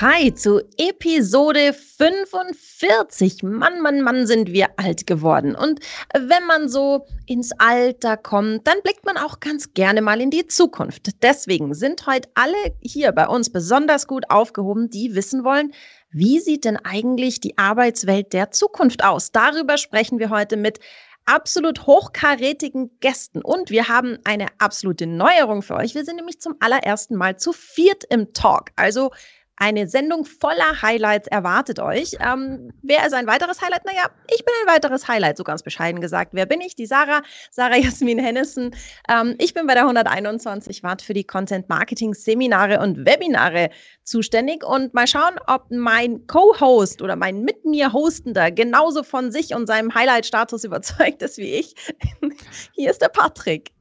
Hi zu Episode 45. Mann, Mann, Mann, sind wir alt geworden. Und wenn man so ins Alter kommt, dann blickt man auch ganz gerne mal in die Zukunft. Deswegen sind heute alle hier bei uns besonders gut aufgehoben, die wissen wollen, wie sieht denn eigentlich die Arbeitswelt der Zukunft aus? Darüber sprechen wir heute mit absolut hochkarätigen Gästen. Und wir haben eine absolute Neuerung für euch. Wir sind nämlich zum allerersten Mal zu viert im Talk. Also eine Sendung voller Highlights erwartet euch. Ähm, wer ist ein weiteres Highlight? Naja, ich bin ein weiteres Highlight, so ganz bescheiden gesagt. Wer bin ich? Die Sarah, Sarah Jasmin Hennissen. Ähm, ich bin bei der 121 Watt für die Content Marketing Seminare und Webinare zuständig und mal schauen, ob mein Co-Host oder mein mit mir Hostender genauso von sich und seinem Highlight-Status überzeugt ist wie ich. Hier ist der Patrick.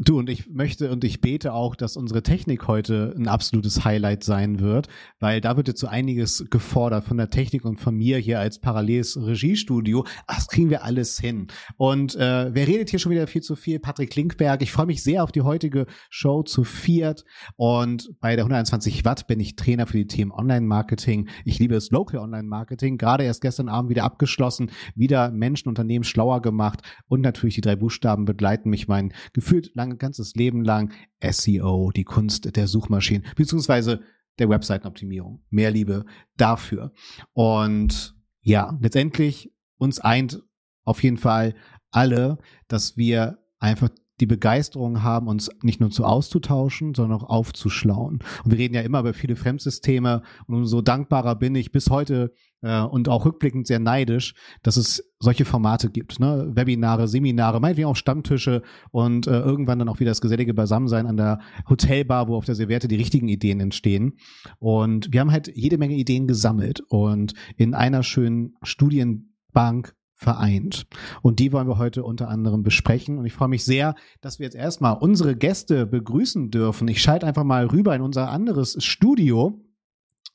Du und ich möchte und ich bete auch, dass unsere Technik heute ein absolutes Highlight sein wird, weil da wird jetzt so einiges gefordert von der Technik und von mir hier als paralleles Regiestudio. Das kriegen wir alles hin. Und äh, wer redet hier schon wieder viel zu viel? Patrick Klinkberg. Ich freue mich sehr auf die heutige Show zu viert. Und bei der 120 Watt bin ich Trainer für die Themen Online-Marketing. Ich liebe es Local Online-Marketing. Gerade erst gestern Abend wieder abgeschlossen, wieder Menschen, Unternehmen schlauer gemacht und natürlich die drei Buchstaben begleiten mich mein gefühlt lang lang, ganzes Leben lang SEO, die Kunst der Suchmaschinen, beziehungsweise der Webseitenoptimierung. Mehr Liebe dafür. Und ja, letztendlich uns eint auf jeden Fall alle, dass wir einfach die Begeisterung haben, uns nicht nur zu auszutauschen, sondern auch aufzuschlauen. Und wir reden ja immer über viele Fremdsysteme und umso dankbarer bin ich bis heute äh, und auch rückblickend sehr neidisch, dass es solche Formate gibt. Ne? Webinare, Seminare, meinetwegen auch Stammtische und äh, irgendwann dann auch wieder das gesellige Beisammensein an der Hotelbar, wo auf der Serviette die richtigen Ideen entstehen. Und wir haben halt jede Menge Ideen gesammelt und in einer schönen Studienbank vereint. Und die wollen wir heute unter anderem besprechen. Und ich freue mich sehr, dass wir jetzt erstmal unsere Gäste begrüßen dürfen. Ich schalte einfach mal rüber in unser anderes Studio.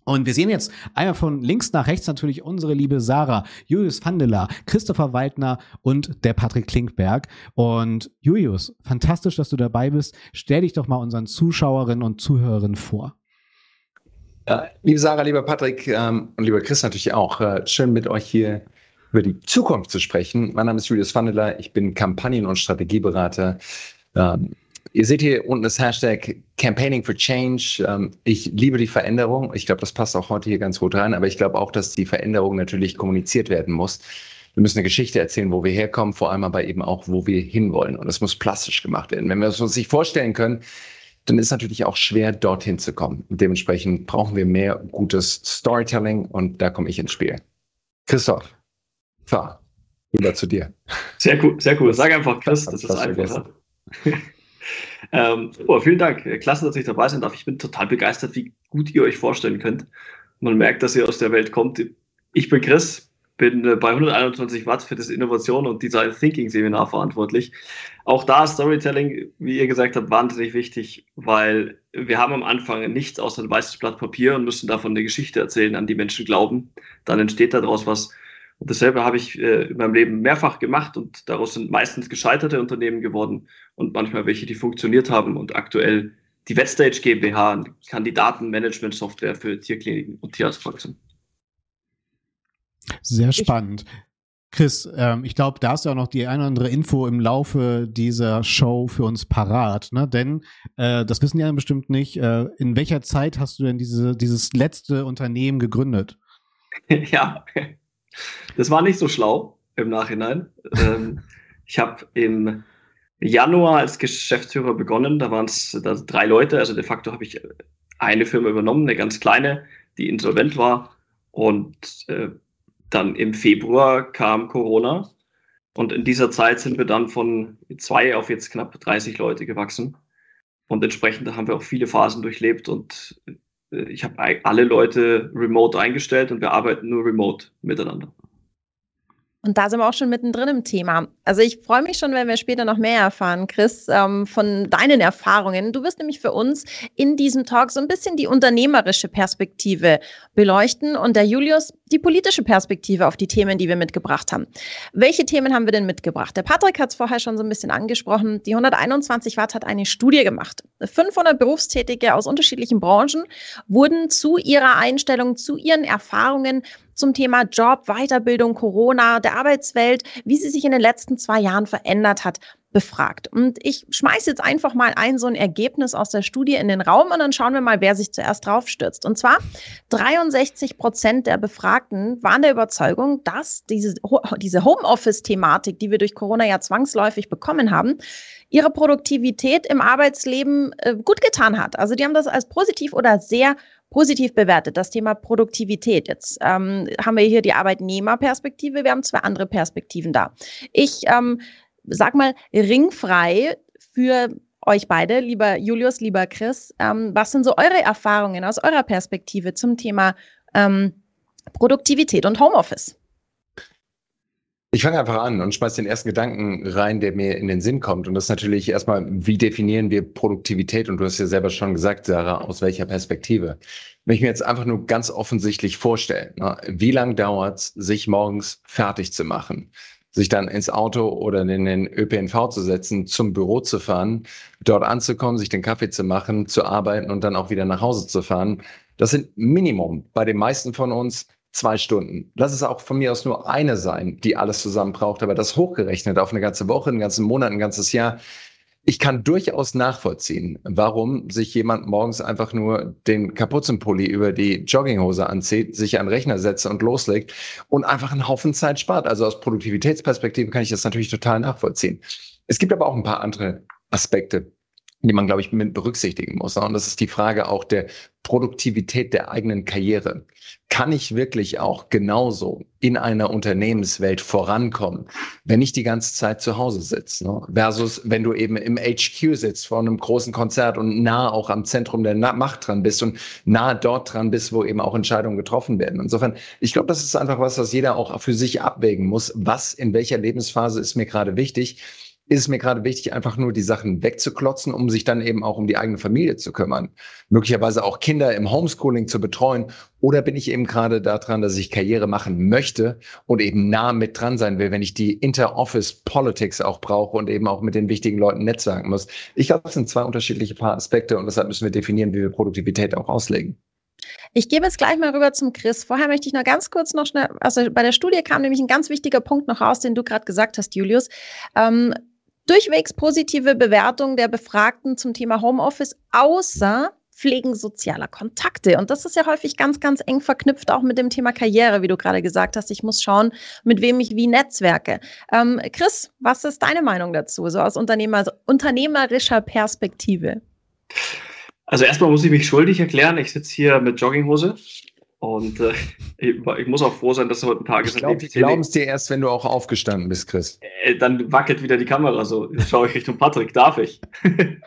Und wir sehen jetzt einmal von links nach rechts natürlich unsere liebe Sarah, Julius Vandela, Christopher Waldner und der Patrick Klinkberg. Und Julius, fantastisch, dass du dabei bist. Stell dich doch mal unseren Zuschauerinnen und Zuhörerinnen vor. Ja, liebe Sarah, lieber Patrick ähm, und lieber Chris natürlich auch. Äh, schön mit euch hier über die Zukunft zu sprechen. Mein Name ist Julius Vandela, ich bin Kampagnen- und Strategieberater. Ähm, ihr seht hier unten das Hashtag Campaigning for Change. Ähm, ich liebe die Veränderung. Ich glaube, das passt auch heute hier ganz gut rein, aber ich glaube auch, dass die Veränderung natürlich kommuniziert werden muss. Wir müssen eine Geschichte erzählen, wo wir herkommen, vor allem aber eben auch, wo wir hinwollen. Und es muss plastisch gemacht werden. Wenn wir es uns nicht vorstellen können, dann ist es natürlich auch schwer, dorthin zu kommen. Und dementsprechend brauchen wir mehr gutes Storytelling und da komme ich ins Spiel. Christoph. So, rüber zu dir. Sehr cool, sehr cool. Sag einfach Chris, das, das ist einfacher. ähm, oh, vielen Dank. Klasse, dass ich dabei sein darf. Ich bin total begeistert, wie gut ihr euch vorstellen könnt. Man merkt, dass ihr aus der Welt kommt. Ich bin Chris, bin äh, bei 121 Watt für das Innovation und Design Thinking Seminar verantwortlich. Auch da ist Storytelling, wie ihr gesagt habt, wahnsinnig wichtig, weil wir haben am Anfang nichts außer ein weißes Blatt Papier und müssen davon eine Geschichte erzählen, an die Menschen glauben. Dann entsteht daraus was und dasselbe habe ich äh, in meinem Leben mehrfach gemacht und daraus sind meistens gescheiterte Unternehmen geworden und manchmal welche, die funktioniert haben und aktuell die Vetstage GmbH, Kandidatenmanagement-Software für Tierkliniken und Tierarztpraxen. Sehr spannend. Chris, ähm, ich glaube, da hast du auch noch die eine oder andere Info im Laufe dieser Show für uns parat, ne? Denn äh, das wissen die anderen bestimmt nicht. Äh, in welcher Zeit hast du denn diese, dieses letzte Unternehmen gegründet? ja, das war nicht so schlau im Nachhinein. ähm, ich habe im Januar als Geschäftsführer begonnen. Da waren es drei Leute. Also de facto habe ich eine Firma übernommen, eine ganz kleine, die insolvent war. Und äh, dann im Februar kam Corona. Und in dieser Zeit sind wir dann von zwei auf jetzt knapp 30 Leute gewachsen. Und entsprechend haben wir auch viele Phasen durchlebt und ich habe alle Leute remote eingestellt und wir arbeiten nur remote miteinander. Und da sind wir auch schon mittendrin im Thema. Also ich freue mich schon, wenn wir später noch mehr erfahren, Chris, ähm, von deinen Erfahrungen. Du wirst nämlich für uns in diesem Talk so ein bisschen die unternehmerische Perspektive beleuchten und der Julius die politische Perspektive auf die Themen, die wir mitgebracht haben. Welche Themen haben wir denn mitgebracht? Der Patrick hat es vorher schon so ein bisschen angesprochen. Die 121 Watt hat eine Studie gemacht. 500 Berufstätige aus unterschiedlichen Branchen wurden zu ihrer Einstellung, zu ihren Erfahrungen zum Thema Job, Weiterbildung, Corona, der Arbeitswelt, wie sie sich in den letzten zwei Jahren verändert hat, befragt. Und ich schmeiße jetzt einfach mal ein so ein Ergebnis aus der Studie in den Raum und dann schauen wir mal, wer sich zuerst draufstürzt. Und zwar 63 Prozent der Befragten waren der Überzeugung, dass diese, diese Homeoffice-Thematik, die wir durch Corona ja zwangsläufig bekommen haben, ihre Produktivität im Arbeitsleben äh, gut getan hat. Also die haben das als positiv oder sehr positiv bewertet, das Thema Produktivität. Jetzt ähm, haben wir hier die Arbeitnehmerperspektive, wir haben zwei andere Perspektiven da. Ich ähm, sag mal ringfrei für euch beide, lieber Julius, lieber Chris. Ähm, was sind so eure Erfahrungen aus eurer Perspektive zum Thema ähm, Produktivität und Homeoffice? Ich fange einfach an und schmeiß den ersten Gedanken rein, der mir in den Sinn kommt. Und das ist natürlich erstmal, wie definieren wir Produktivität? Und du hast ja selber schon gesagt, Sarah, aus welcher Perspektive? Wenn ich mir jetzt einfach nur ganz offensichtlich vorstelle, ne, wie lange dauert es, sich morgens fertig zu machen? sich dann ins Auto oder in den ÖPNV zu setzen, zum Büro zu fahren, dort anzukommen, sich den Kaffee zu machen, zu arbeiten und dann auch wieder nach Hause zu fahren. Das sind Minimum bei den meisten von uns zwei Stunden. Lass es auch von mir aus nur eine sein, die alles zusammen braucht, aber das hochgerechnet auf eine ganze Woche, einen ganzen Monat, ein ganzes Jahr. Ich kann durchaus nachvollziehen, warum sich jemand morgens einfach nur den Kapuzenpulli über die Jogginghose anzieht, sich an den Rechner setzt und loslegt und einfach einen Haufen Zeit spart. Also aus Produktivitätsperspektive kann ich das natürlich total nachvollziehen. Es gibt aber auch ein paar andere Aspekte, die man, glaube ich, mit berücksichtigen muss. Und das ist die Frage auch der Produktivität der eigenen Karriere. Kann ich wirklich auch genauso in einer Unternehmenswelt vorankommen, wenn ich die ganze Zeit zu Hause sitze? Ne? Versus, wenn du eben im HQ sitzt vor einem großen Konzert und nah auch am Zentrum der Macht dran bist und nah dort dran bist, wo eben auch Entscheidungen getroffen werden. Insofern, ich glaube, das ist einfach was, was jeder auch für sich abwägen muss. Was in welcher Lebensphase ist mir gerade wichtig? Ist es mir gerade wichtig, einfach nur die Sachen wegzuklotzen, um sich dann eben auch um die eigene Familie zu kümmern. Möglicherweise auch Kinder im Homeschooling zu betreuen. Oder bin ich eben gerade daran, dass ich Karriere machen möchte und eben nah mit dran sein will, wenn ich die Inter-Office-Politics auch brauche und eben auch mit den wichtigen Leuten netzwerken muss. Ich glaube, das sind zwei unterschiedliche Paar Aspekte und deshalb müssen wir definieren, wie wir Produktivität auch auslegen. Ich gebe jetzt gleich mal rüber zum Chris. Vorher möchte ich noch ganz kurz noch schnell, also bei der Studie kam nämlich ein ganz wichtiger Punkt noch raus, den du gerade gesagt hast, Julius. Ähm, durchwegs positive Bewertung der Befragten zum Thema Homeoffice, außer Pflegen sozialer Kontakte. Und das ist ja häufig ganz, ganz eng verknüpft auch mit dem Thema Karriere, wie du gerade gesagt hast. Ich muss schauen, mit wem ich wie netzwerke. Ähm, Chris, was ist deine Meinung dazu, so aus Unternehmer, unternehmerischer Perspektive? Also erstmal muss ich mich schuldig erklären. Ich sitze hier mit Jogginghose und äh, ich, ich, muss auch froh sein, dass heute ein Tag ist. Ich glaube, glauben es dir erst, wenn du auch aufgestanden bist, Chris. Äh, dann wackelt wieder die Kamera so. Jetzt schaue ich Richtung Patrick. Darf ich?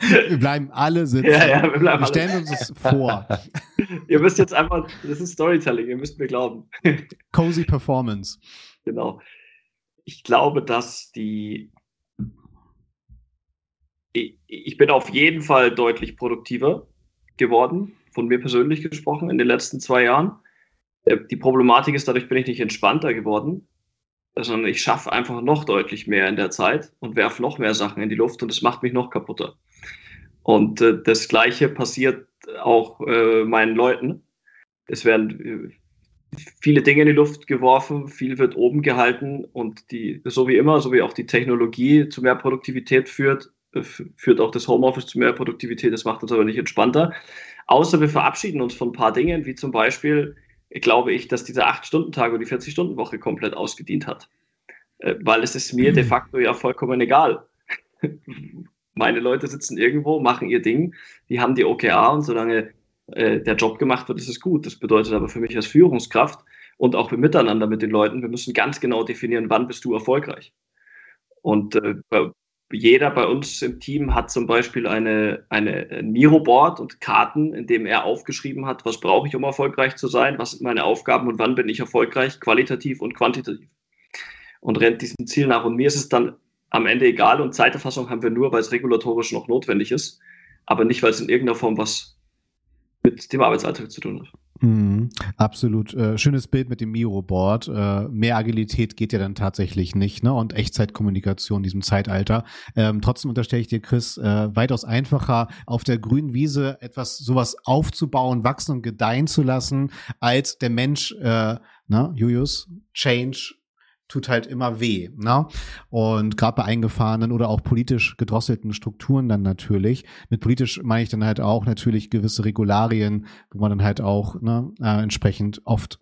Wir bleiben alle sitzen. Ja, ja, wir, bleiben wir stellen alle. uns das vor. ihr müsst jetzt einfach, das ist Storytelling, ihr müsst mir glauben. Cozy Performance. Genau. Ich glaube, dass die. Ich, ich bin auf jeden Fall deutlich produktiver geworden von mir persönlich gesprochen in den letzten zwei Jahren. Äh, die Problematik ist, dadurch bin ich nicht entspannter geworden, sondern ich schaffe einfach noch deutlich mehr in der Zeit und werfe noch mehr Sachen in die Luft und es macht mich noch kaputter. Und äh, das Gleiche passiert auch äh, meinen Leuten. Es werden viele Dinge in die Luft geworfen, viel wird oben gehalten und die, so wie immer, so wie auch die Technologie zu mehr Produktivität führt, führt auch das Homeoffice zu mehr Produktivität. Das macht uns aber nicht entspannter. Außer wir verabschieden uns von ein paar Dingen, wie zum Beispiel, glaube ich, dass dieser 8-Stunden-Tag oder die 40-Stunden-Woche komplett ausgedient hat. Äh, weil es ist mir mhm. de facto ja vollkommen egal. Meine Leute sitzen irgendwo, machen ihr Ding, die haben die OKA und solange äh, der Job gemacht wird, ist es gut. Das bedeutet aber für mich als Führungskraft und auch für Miteinander mit den Leuten, wir müssen ganz genau definieren, wann bist du erfolgreich. Und äh, jeder bei uns im Team hat zum Beispiel eine, eine, ein Miro-Board und Karten, in dem er aufgeschrieben hat, was brauche ich, um erfolgreich zu sein, was sind meine Aufgaben und wann bin ich erfolgreich, qualitativ und quantitativ. und rennt diesem Ziel nach. Und mir ist es dann am Ende egal und Zeiterfassung haben wir nur, weil es regulatorisch noch notwendig ist, aber nicht, weil es in irgendeiner Form was mit dem Arbeitsalltag zu tun hat. Mhm, absolut. Äh, schönes Bild mit dem Miro-Board. Äh, mehr Agilität geht ja dann tatsächlich nicht, ne? Und Echtzeitkommunikation in diesem Zeitalter. Ähm, trotzdem unterstelle ich dir, Chris, äh, weitaus einfacher, auf der grünen Wiese etwas sowas aufzubauen, wachsen und gedeihen zu lassen, als der Mensch, äh, ne, Julius, Change tut halt immer weh. Ne? Und gerade bei eingefahrenen oder auch politisch gedrosselten Strukturen dann natürlich. Mit politisch meine ich dann halt auch natürlich gewisse Regularien, wo man dann halt auch ne, äh, entsprechend oft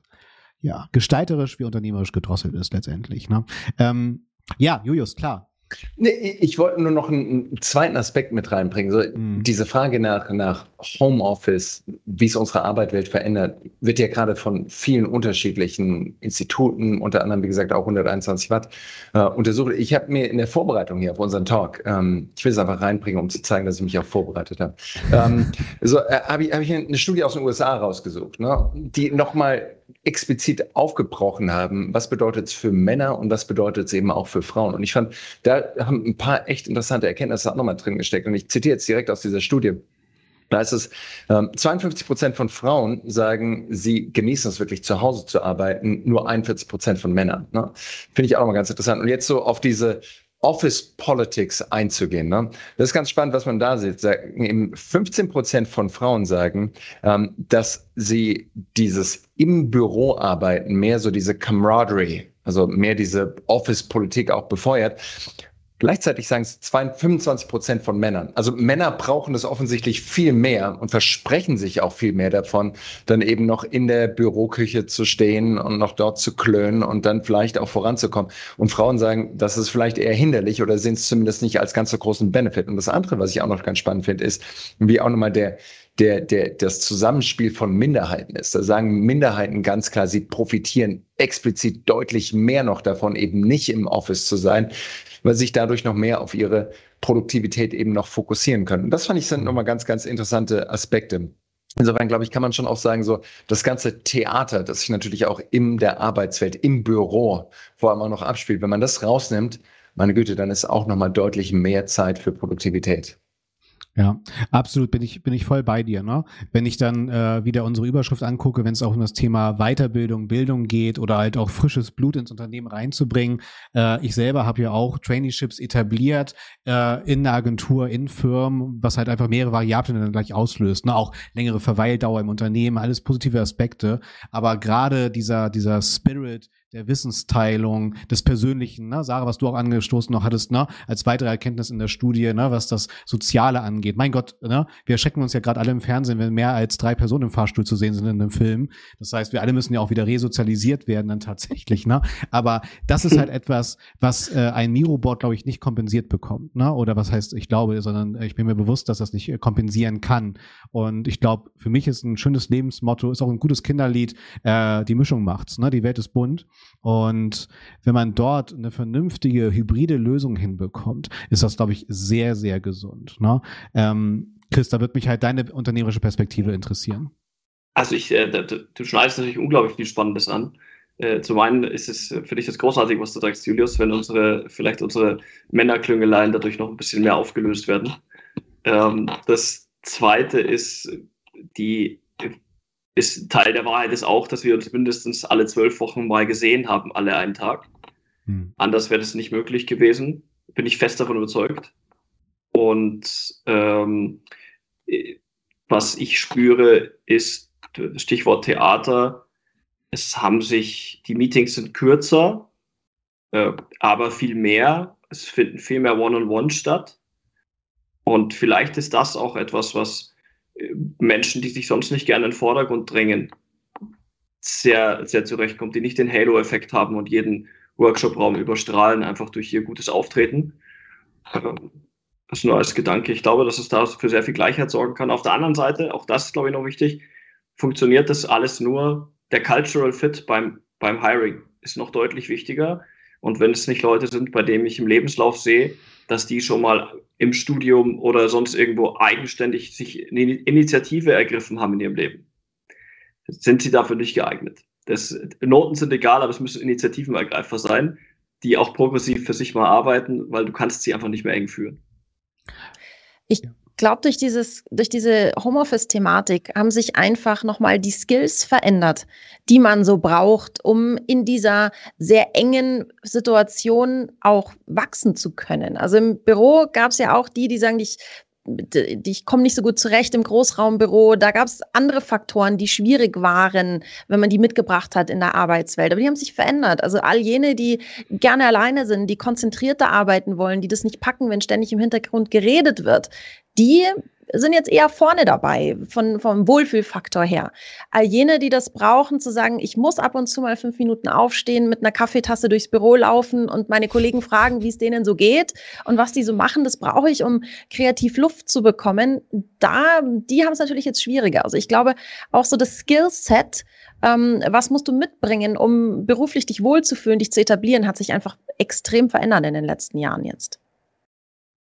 ja gestalterisch wie unternehmerisch gedrosselt ist letztendlich. Ne? Ähm, ja, Julius, klar. Nee, ich wollte nur noch einen zweiten Aspekt mit reinbringen. So, mhm. Diese Frage nach, nach Homeoffice, wie es unsere Arbeitswelt verändert, wird ja gerade von vielen unterschiedlichen Instituten, unter anderem, wie gesagt, auch 121 Watt, äh, untersucht. Ich habe mir in der Vorbereitung hier auf unseren Talk, ähm, ich will es einfach reinbringen, um zu zeigen, dass ich mich auch vorbereitet habe, ähm, so, äh, habe ich, hab ich eine Studie aus den USA rausgesucht, ne, die nochmal explizit aufgebrochen haben, was bedeutet es für Männer und was bedeutet es eben auch für Frauen. Und ich fand, da haben ein paar echt interessante Erkenntnisse auch nochmal drin gesteckt. Und ich zitiere jetzt direkt aus dieser Studie. Da ist es, ähm, 52 Prozent von Frauen sagen, sie genießen es wirklich zu Hause zu arbeiten, nur 41 Prozent von Männern. Ne? Finde ich auch nochmal ganz interessant. Und jetzt so auf diese Office Politics einzugehen. Ne? Das ist ganz spannend, was man da sieht. 15 Prozent von Frauen sagen, ähm, dass sie dieses im Büro arbeiten, mehr so diese Camaraderie, also mehr diese Office-Politik auch befeuert. Gleichzeitig sagen es 25 Prozent von Männern. Also Männer brauchen es offensichtlich viel mehr und versprechen sich auch viel mehr davon, dann eben noch in der Büroküche zu stehen und noch dort zu klönen und dann vielleicht auch voranzukommen. Und Frauen sagen, das ist vielleicht eher hinderlich oder sehen es zumindest nicht als ganz so großen Benefit. Und das andere, was ich auch noch ganz spannend finde, ist, wie auch nochmal der, der, der, das Zusammenspiel von Minderheiten ist. Da sagen Minderheiten ganz klar, sie profitieren explizit deutlich mehr noch davon, eben nicht im Office zu sein, weil sich dadurch noch mehr auf ihre Produktivität eben noch fokussieren können. Und das fand ich sind nochmal ganz, ganz interessante Aspekte. Insofern, glaube ich, kann man schon auch sagen, so das ganze Theater, das sich natürlich auch in der Arbeitswelt, im Büro vor allem auch noch abspielt, wenn man das rausnimmt, meine Güte, dann ist auch nochmal deutlich mehr Zeit für Produktivität. Ja, absolut bin ich bin ich voll bei dir. Ne? Wenn ich dann äh, wieder unsere Überschrift angucke, wenn es auch um das Thema Weiterbildung, Bildung geht oder halt auch frisches Blut ins Unternehmen reinzubringen. Äh, ich selber habe ja auch Traineeships etabliert äh, in der Agentur, in Firmen, was halt einfach mehrere Variablen dann gleich auslöst. Ne? Auch längere Verweildauer im Unternehmen, alles positive Aspekte. Aber gerade dieser dieser Spirit der Wissensteilung, des Persönlichen, ne? Sarah, was du auch angestoßen noch hattest, ne? als weitere Erkenntnis in der Studie, ne? was das Soziale angeht. Mein Gott, ne? wir erschrecken uns ja gerade alle im Fernsehen, wenn mehr als drei Personen im Fahrstuhl zu sehen sind in einem Film. Das heißt, wir alle müssen ja auch wieder resozialisiert werden dann tatsächlich. Ne? Aber das ist halt etwas, was äh, ein Miroboard, glaube ich, nicht kompensiert bekommt. Ne? Oder was heißt, ich glaube, sondern ich bin mir bewusst, dass das nicht äh, kompensieren kann. Und ich glaube, für mich ist ein schönes Lebensmotto, ist auch ein gutes Kinderlied, äh, die Mischung macht's. Ne? Die Welt ist bunt. Und wenn man dort eine vernünftige hybride Lösung hinbekommt, ist das, glaube ich, sehr, sehr gesund. Ne? Ähm, Chris, da wird mich halt deine unternehmerische Perspektive interessieren. Also ich, äh, du, du schneidest natürlich unglaublich viel Spannendes an. Äh, zum einen ist es für dich das großartig, was du sagst, Julius, wenn unsere, vielleicht unsere Männerklüngeleien dadurch noch ein bisschen mehr aufgelöst werden. Ähm, das zweite ist die ist Teil der Wahrheit ist auch, dass wir uns mindestens alle zwölf Wochen mal gesehen haben, alle einen Tag. Hm. Anders wäre das nicht möglich gewesen. Bin ich fest davon überzeugt. Und ähm, was ich spüre, ist Stichwort Theater. Es haben sich, die Meetings sind kürzer, äh, aber viel mehr. Es finden viel mehr One-on-One -on -One statt. Und vielleicht ist das auch etwas, was Menschen, die sich sonst nicht gerne in den Vordergrund drängen, sehr, sehr zurechtkommt, die nicht den Halo-Effekt haben und jeden Workshop-Raum überstrahlen, einfach durch ihr gutes Auftreten. Ähm, das nur als Gedanke. Ich glaube, dass es da für sehr viel Gleichheit sorgen kann. Auf der anderen Seite, auch das ist, glaube ich, noch wichtig, funktioniert das alles nur, der Cultural Fit beim, beim Hiring ist noch deutlich wichtiger. Und wenn es nicht Leute sind, bei denen ich im Lebenslauf sehe, dass die schon mal im Studium oder sonst irgendwo eigenständig sich eine Initiative ergriffen haben in ihrem Leben. Sind sie dafür nicht geeignet? Das, Noten sind egal, aber es müssen Initiativenergreifer sein. die auch progressiv für sich mal arbeiten, weil du kannst sie einfach nicht mehr eng führen. Ich glaube, durch, durch diese Homeoffice-Thematik haben sich einfach nochmal die Skills verändert, die man so braucht, um in dieser sehr engen Situation auch wachsen zu können. Also im Büro gab es ja auch die, die sagen, ich ich komme nicht so gut zurecht im Großraumbüro. Da gab es andere Faktoren, die schwierig waren, wenn man die mitgebracht hat in der Arbeitswelt. Aber die haben sich verändert. Also all jene, die gerne alleine sind, die konzentrierter arbeiten wollen, die das nicht packen, wenn ständig im Hintergrund geredet wird, die sind jetzt eher vorne dabei, von, vom Wohlfühlfaktor her. All jene, die das brauchen, zu sagen, ich muss ab und zu mal fünf Minuten aufstehen, mit einer Kaffeetasse durchs Büro laufen und meine Kollegen fragen, wie es denen so geht und was die so machen, das brauche ich, um kreativ Luft zu bekommen. Da, die haben es natürlich jetzt schwieriger. Also ich glaube, auch so das Skillset, ähm, was musst du mitbringen, um beruflich dich wohlzufühlen, dich zu etablieren, hat sich einfach extrem verändert in den letzten Jahren jetzt.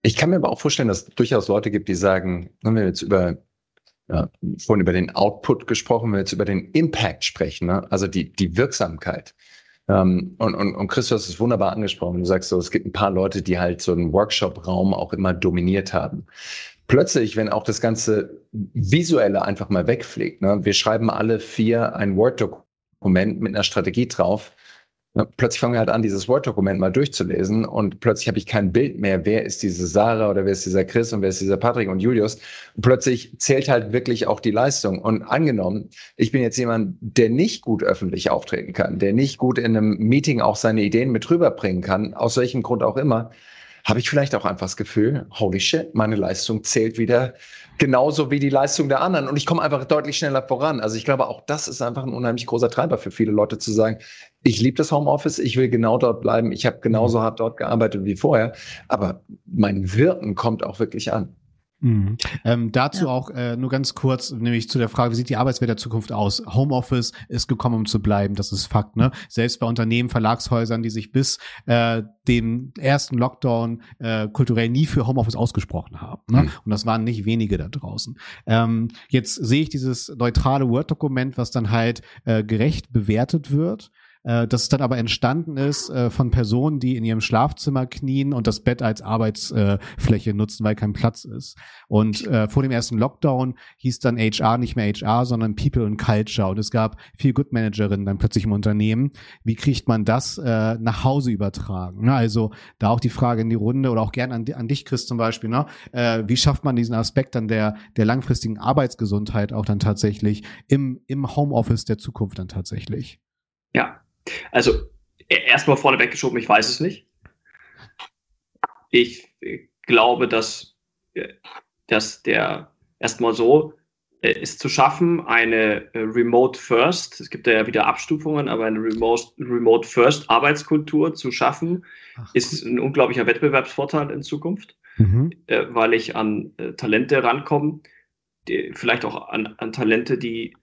Ich kann mir aber auch vorstellen, dass es durchaus Leute gibt, die sagen, wenn wir jetzt über, ja, vorhin über den Output gesprochen, wenn wir jetzt über den Impact sprechen, ne? also die, die Wirksamkeit. Ähm, und, und, und Chris, du hast es wunderbar angesprochen. Du sagst so, es gibt ein paar Leute, die halt so einen Workshop-Raum auch immer dominiert haben. Plötzlich, wenn auch das ganze Visuelle einfach mal wegfliegt, ne? wir schreiben alle vier ein Word-Dokument mit einer Strategie drauf, plötzlich fangen wir halt an, dieses Word-Dokument mal durchzulesen und plötzlich habe ich kein Bild mehr, wer ist diese Sarah oder wer ist dieser Chris und wer ist dieser Patrick und Julius. Und plötzlich zählt halt wirklich auch die Leistung. Und angenommen, ich bin jetzt jemand, der nicht gut öffentlich auftreten kann, der nicht gut in einem Meeting auch seine Ideen mit rüberbringen kann, aus welchem Grund auch immer, habe ich vielleicht auch einfach das Gefühl, holy shit, meine Leistung zählt wieder genauso wie die Leistung der anderen und ich komme einfach deutlich schneller voran. Also ich glaube, auch das ist einfach ein unheimlich großer Treiber für viele Leute zu sagen, ich liebe das Homeoffice, ich will genau dort bleiben, ich habe genauso mhm. hart dort gearbeitet wie vorher, aber mein Wirken kommt auch wirklich an. Mhm. Ähm, dazu ja. auch äh, nur ganz kurz, nämlich zu der Frage, wie sieht die Arbeitswelt der Zukunft aus? Homeoffice ist gekommen, um zu bleiben, das ist Fakt. Ne? Selbst bei Unternehmen, Verlagshäusern, die sich bis äh, dem ersten Lockdown äh, kulturell nie für Homeoffice ausgesprochen haben. Ne? Mhm. Und das waren nicht wenige da draußen. Ähm, jetzt sehe ich dieses neutrale Word-Dokument, was dann halt äh, gerecht bewertet wird äh, dass es dann aber entstanden ist äh, von Personen, die in ihrem Schlafzimmer knien und das Bett als Arbeitsfläche äh, nutzen, weil kein Platz ist. Und äh, vor dem ersten Lockdown hieß dann HR nicht mehr HR, sondern People and Culture. Und es gab viel Good Managerinnen dann plötzlich im Unternehmen. Wie kriegt man das äh, nach Hause übertragen? Ne? Also da auch die Frage in die Runde oder auch gern an, an dich, Chris, zum Beispiel. Ne? Äh, wie schafft man diesen Aspekt dann der, der langfristigen Arbeitsgesundheit auch dann tatsächlich im, im Homeoffice der Zukunft dann tatsächlich? Ja, also e, erstmal vorne weggeschoben, ich weiß es nicht. Ich äh, glaube, dass, äh, dass der erstmal so ist äh, zu schaffen, eine Remote First, es gibt ja wieder Abstufungen, aber eine Remote, Remote First Arbeitskultur zu schaffen, Ach, ist ein unglaublicher Wettbewerbsvorteil in Zukunft, mhm. weil ich an Talente rankomme, vielleicht auch an, an Talente, die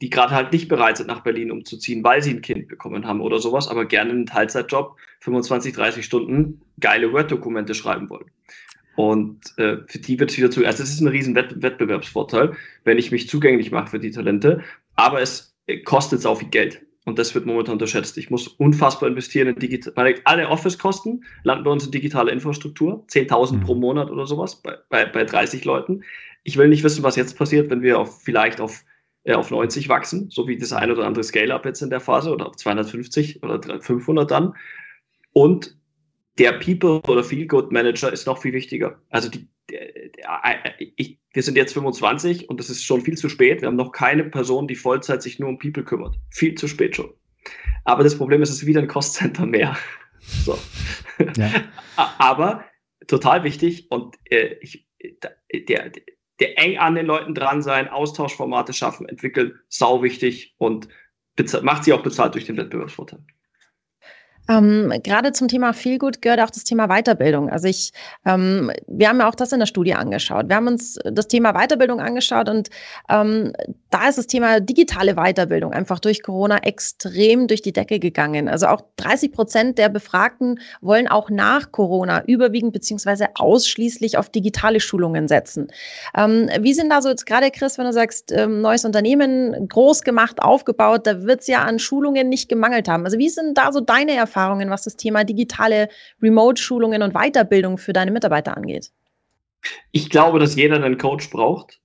die gerade halt nicht bereit sind, nach Berlin umzuziehen, weil sie ein Kind bekommen haben oder sowas, aber gerne einen Teilzeitjob, 25, 30 Stunden, geile Word-Dokumente schreiben wollen. Und äh, für die wird es wieder zu. Also es ist ein riesen Wett Wettbewerbsvorteil, wenn ich mich zugänglich mache für die Talente, aber es äh, kostet auch viel Geld. Und das wird momentan unterschätzt. Ich muss unfassbar investieren in digital. Alle Office-Kosten landen bei uns in digitale Infrastruktur. 10.000 mhm. pro Monat oder sowas bei, bei, bei 30 Leuten. Ich will nicht wissen, was jetzt passiert, wenn wir auf, vielleicht auf auf 90 wachsen, so wie das ein oder andere Scale-Up jetzt in der Phase oder auf 250 oder 500 dann. Und der People oder Feel Good Manager ist noch viel wichtiger. Also die, ich, wir sind jetzt 25 und das ist schon viel zu spät. Wir haben noch keine Person, die Vollzeit sich nur um People kümmert. Viel zu spät schon. Aber das Problem ist, es ist wieder ein Cost-Center mehr. So. Ja. Aber total wichtig und äh, ich, der, der eng an den Leuten dran sein, Austauschformate schaffen, entwickeln, sau wichtig und macht sie auch bezahlt durch den Wettbewerbsvorteil. Ähm, Gerade zum Thema Feelgood gehört auch das Thema Weiterbildung. Also ich, ähm, wir haben ja auch das in der Studie angeschaut. Wir haben uns das Thema Weiterbildung angeschaut und ähm, da ist das Thema digitale Weiterbildung einfach durch Corona extrem durch die Decke gegangen. Also auch 30 Prozent der Befragten wollen auch nach Corona überwiegend beziehungsweise ausschließlich auf digitale Schulungen setzen. Ähm, wie sind da so jetzt gerade, Chris, wenn du sagst, ähm, neues Unternehmen, groß gemacht, aufgebaut, da wird es ja an Schulungen nicht gemangelt haben. Also wie sind da so deine Erfahrungen? Erfahrungen, was das Thema digitale Remote-Schulungen und Weiterbildung für deine Mitarbeiter angeht? Ich glaube, dass jeder einen Coach braucht.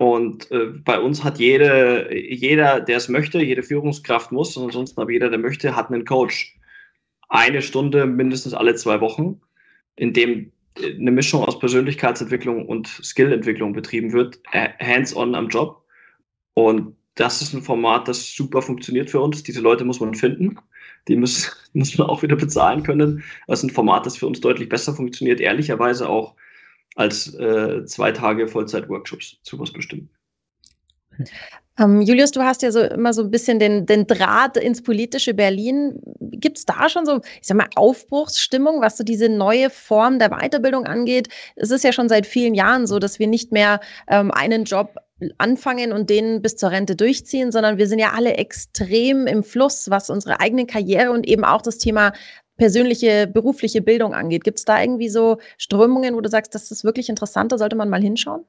Und äh, bei uns hat jede, jeder, der es möchte, jede Führungskraft muss, und ansonsten aber jeder, der möchte, hat einen Coach. Eine Stunde mindestens alle zwei Wochen, in dem äh, eine Mischung aus Persönlichkeitsentwicklung und Skillentwicklung betrieben wird, äh, hands-on am Job. Und das ist ein Format, das super funktioniert für uns. Diese Leute muss man finden. Die muss, muss man auch wieder bezahlen können. Das ist ein Format, das für uns deutlich besser funktioniert, ehrlicherweise auch als äh, zwei Tage Vollzeit-Workshops zu was bestimmen. Ähm, Julius, du hast ja so immer so ein bisschen den, den Draht ins politische Berlin. Gibt es da schon so, ich sag mal, Aufbruchsstimmung, was so diese neue Form der Weiterbildung angeht? Es ist ja schon seit vielen Jahren so, dass wir nicht mehr ähm, einen Job anfangen und den bis zur Rente durchziehen, sondern wir sind ja alle extrem im Fluss, was unsere eigene Karriere und eben auch das Thema persönliche, berufliche Bildung angeht. Gibt es da irgendwie so Strömungen, wo du sagst, das ist wirklich interessant, da sollte man mal hinschauen?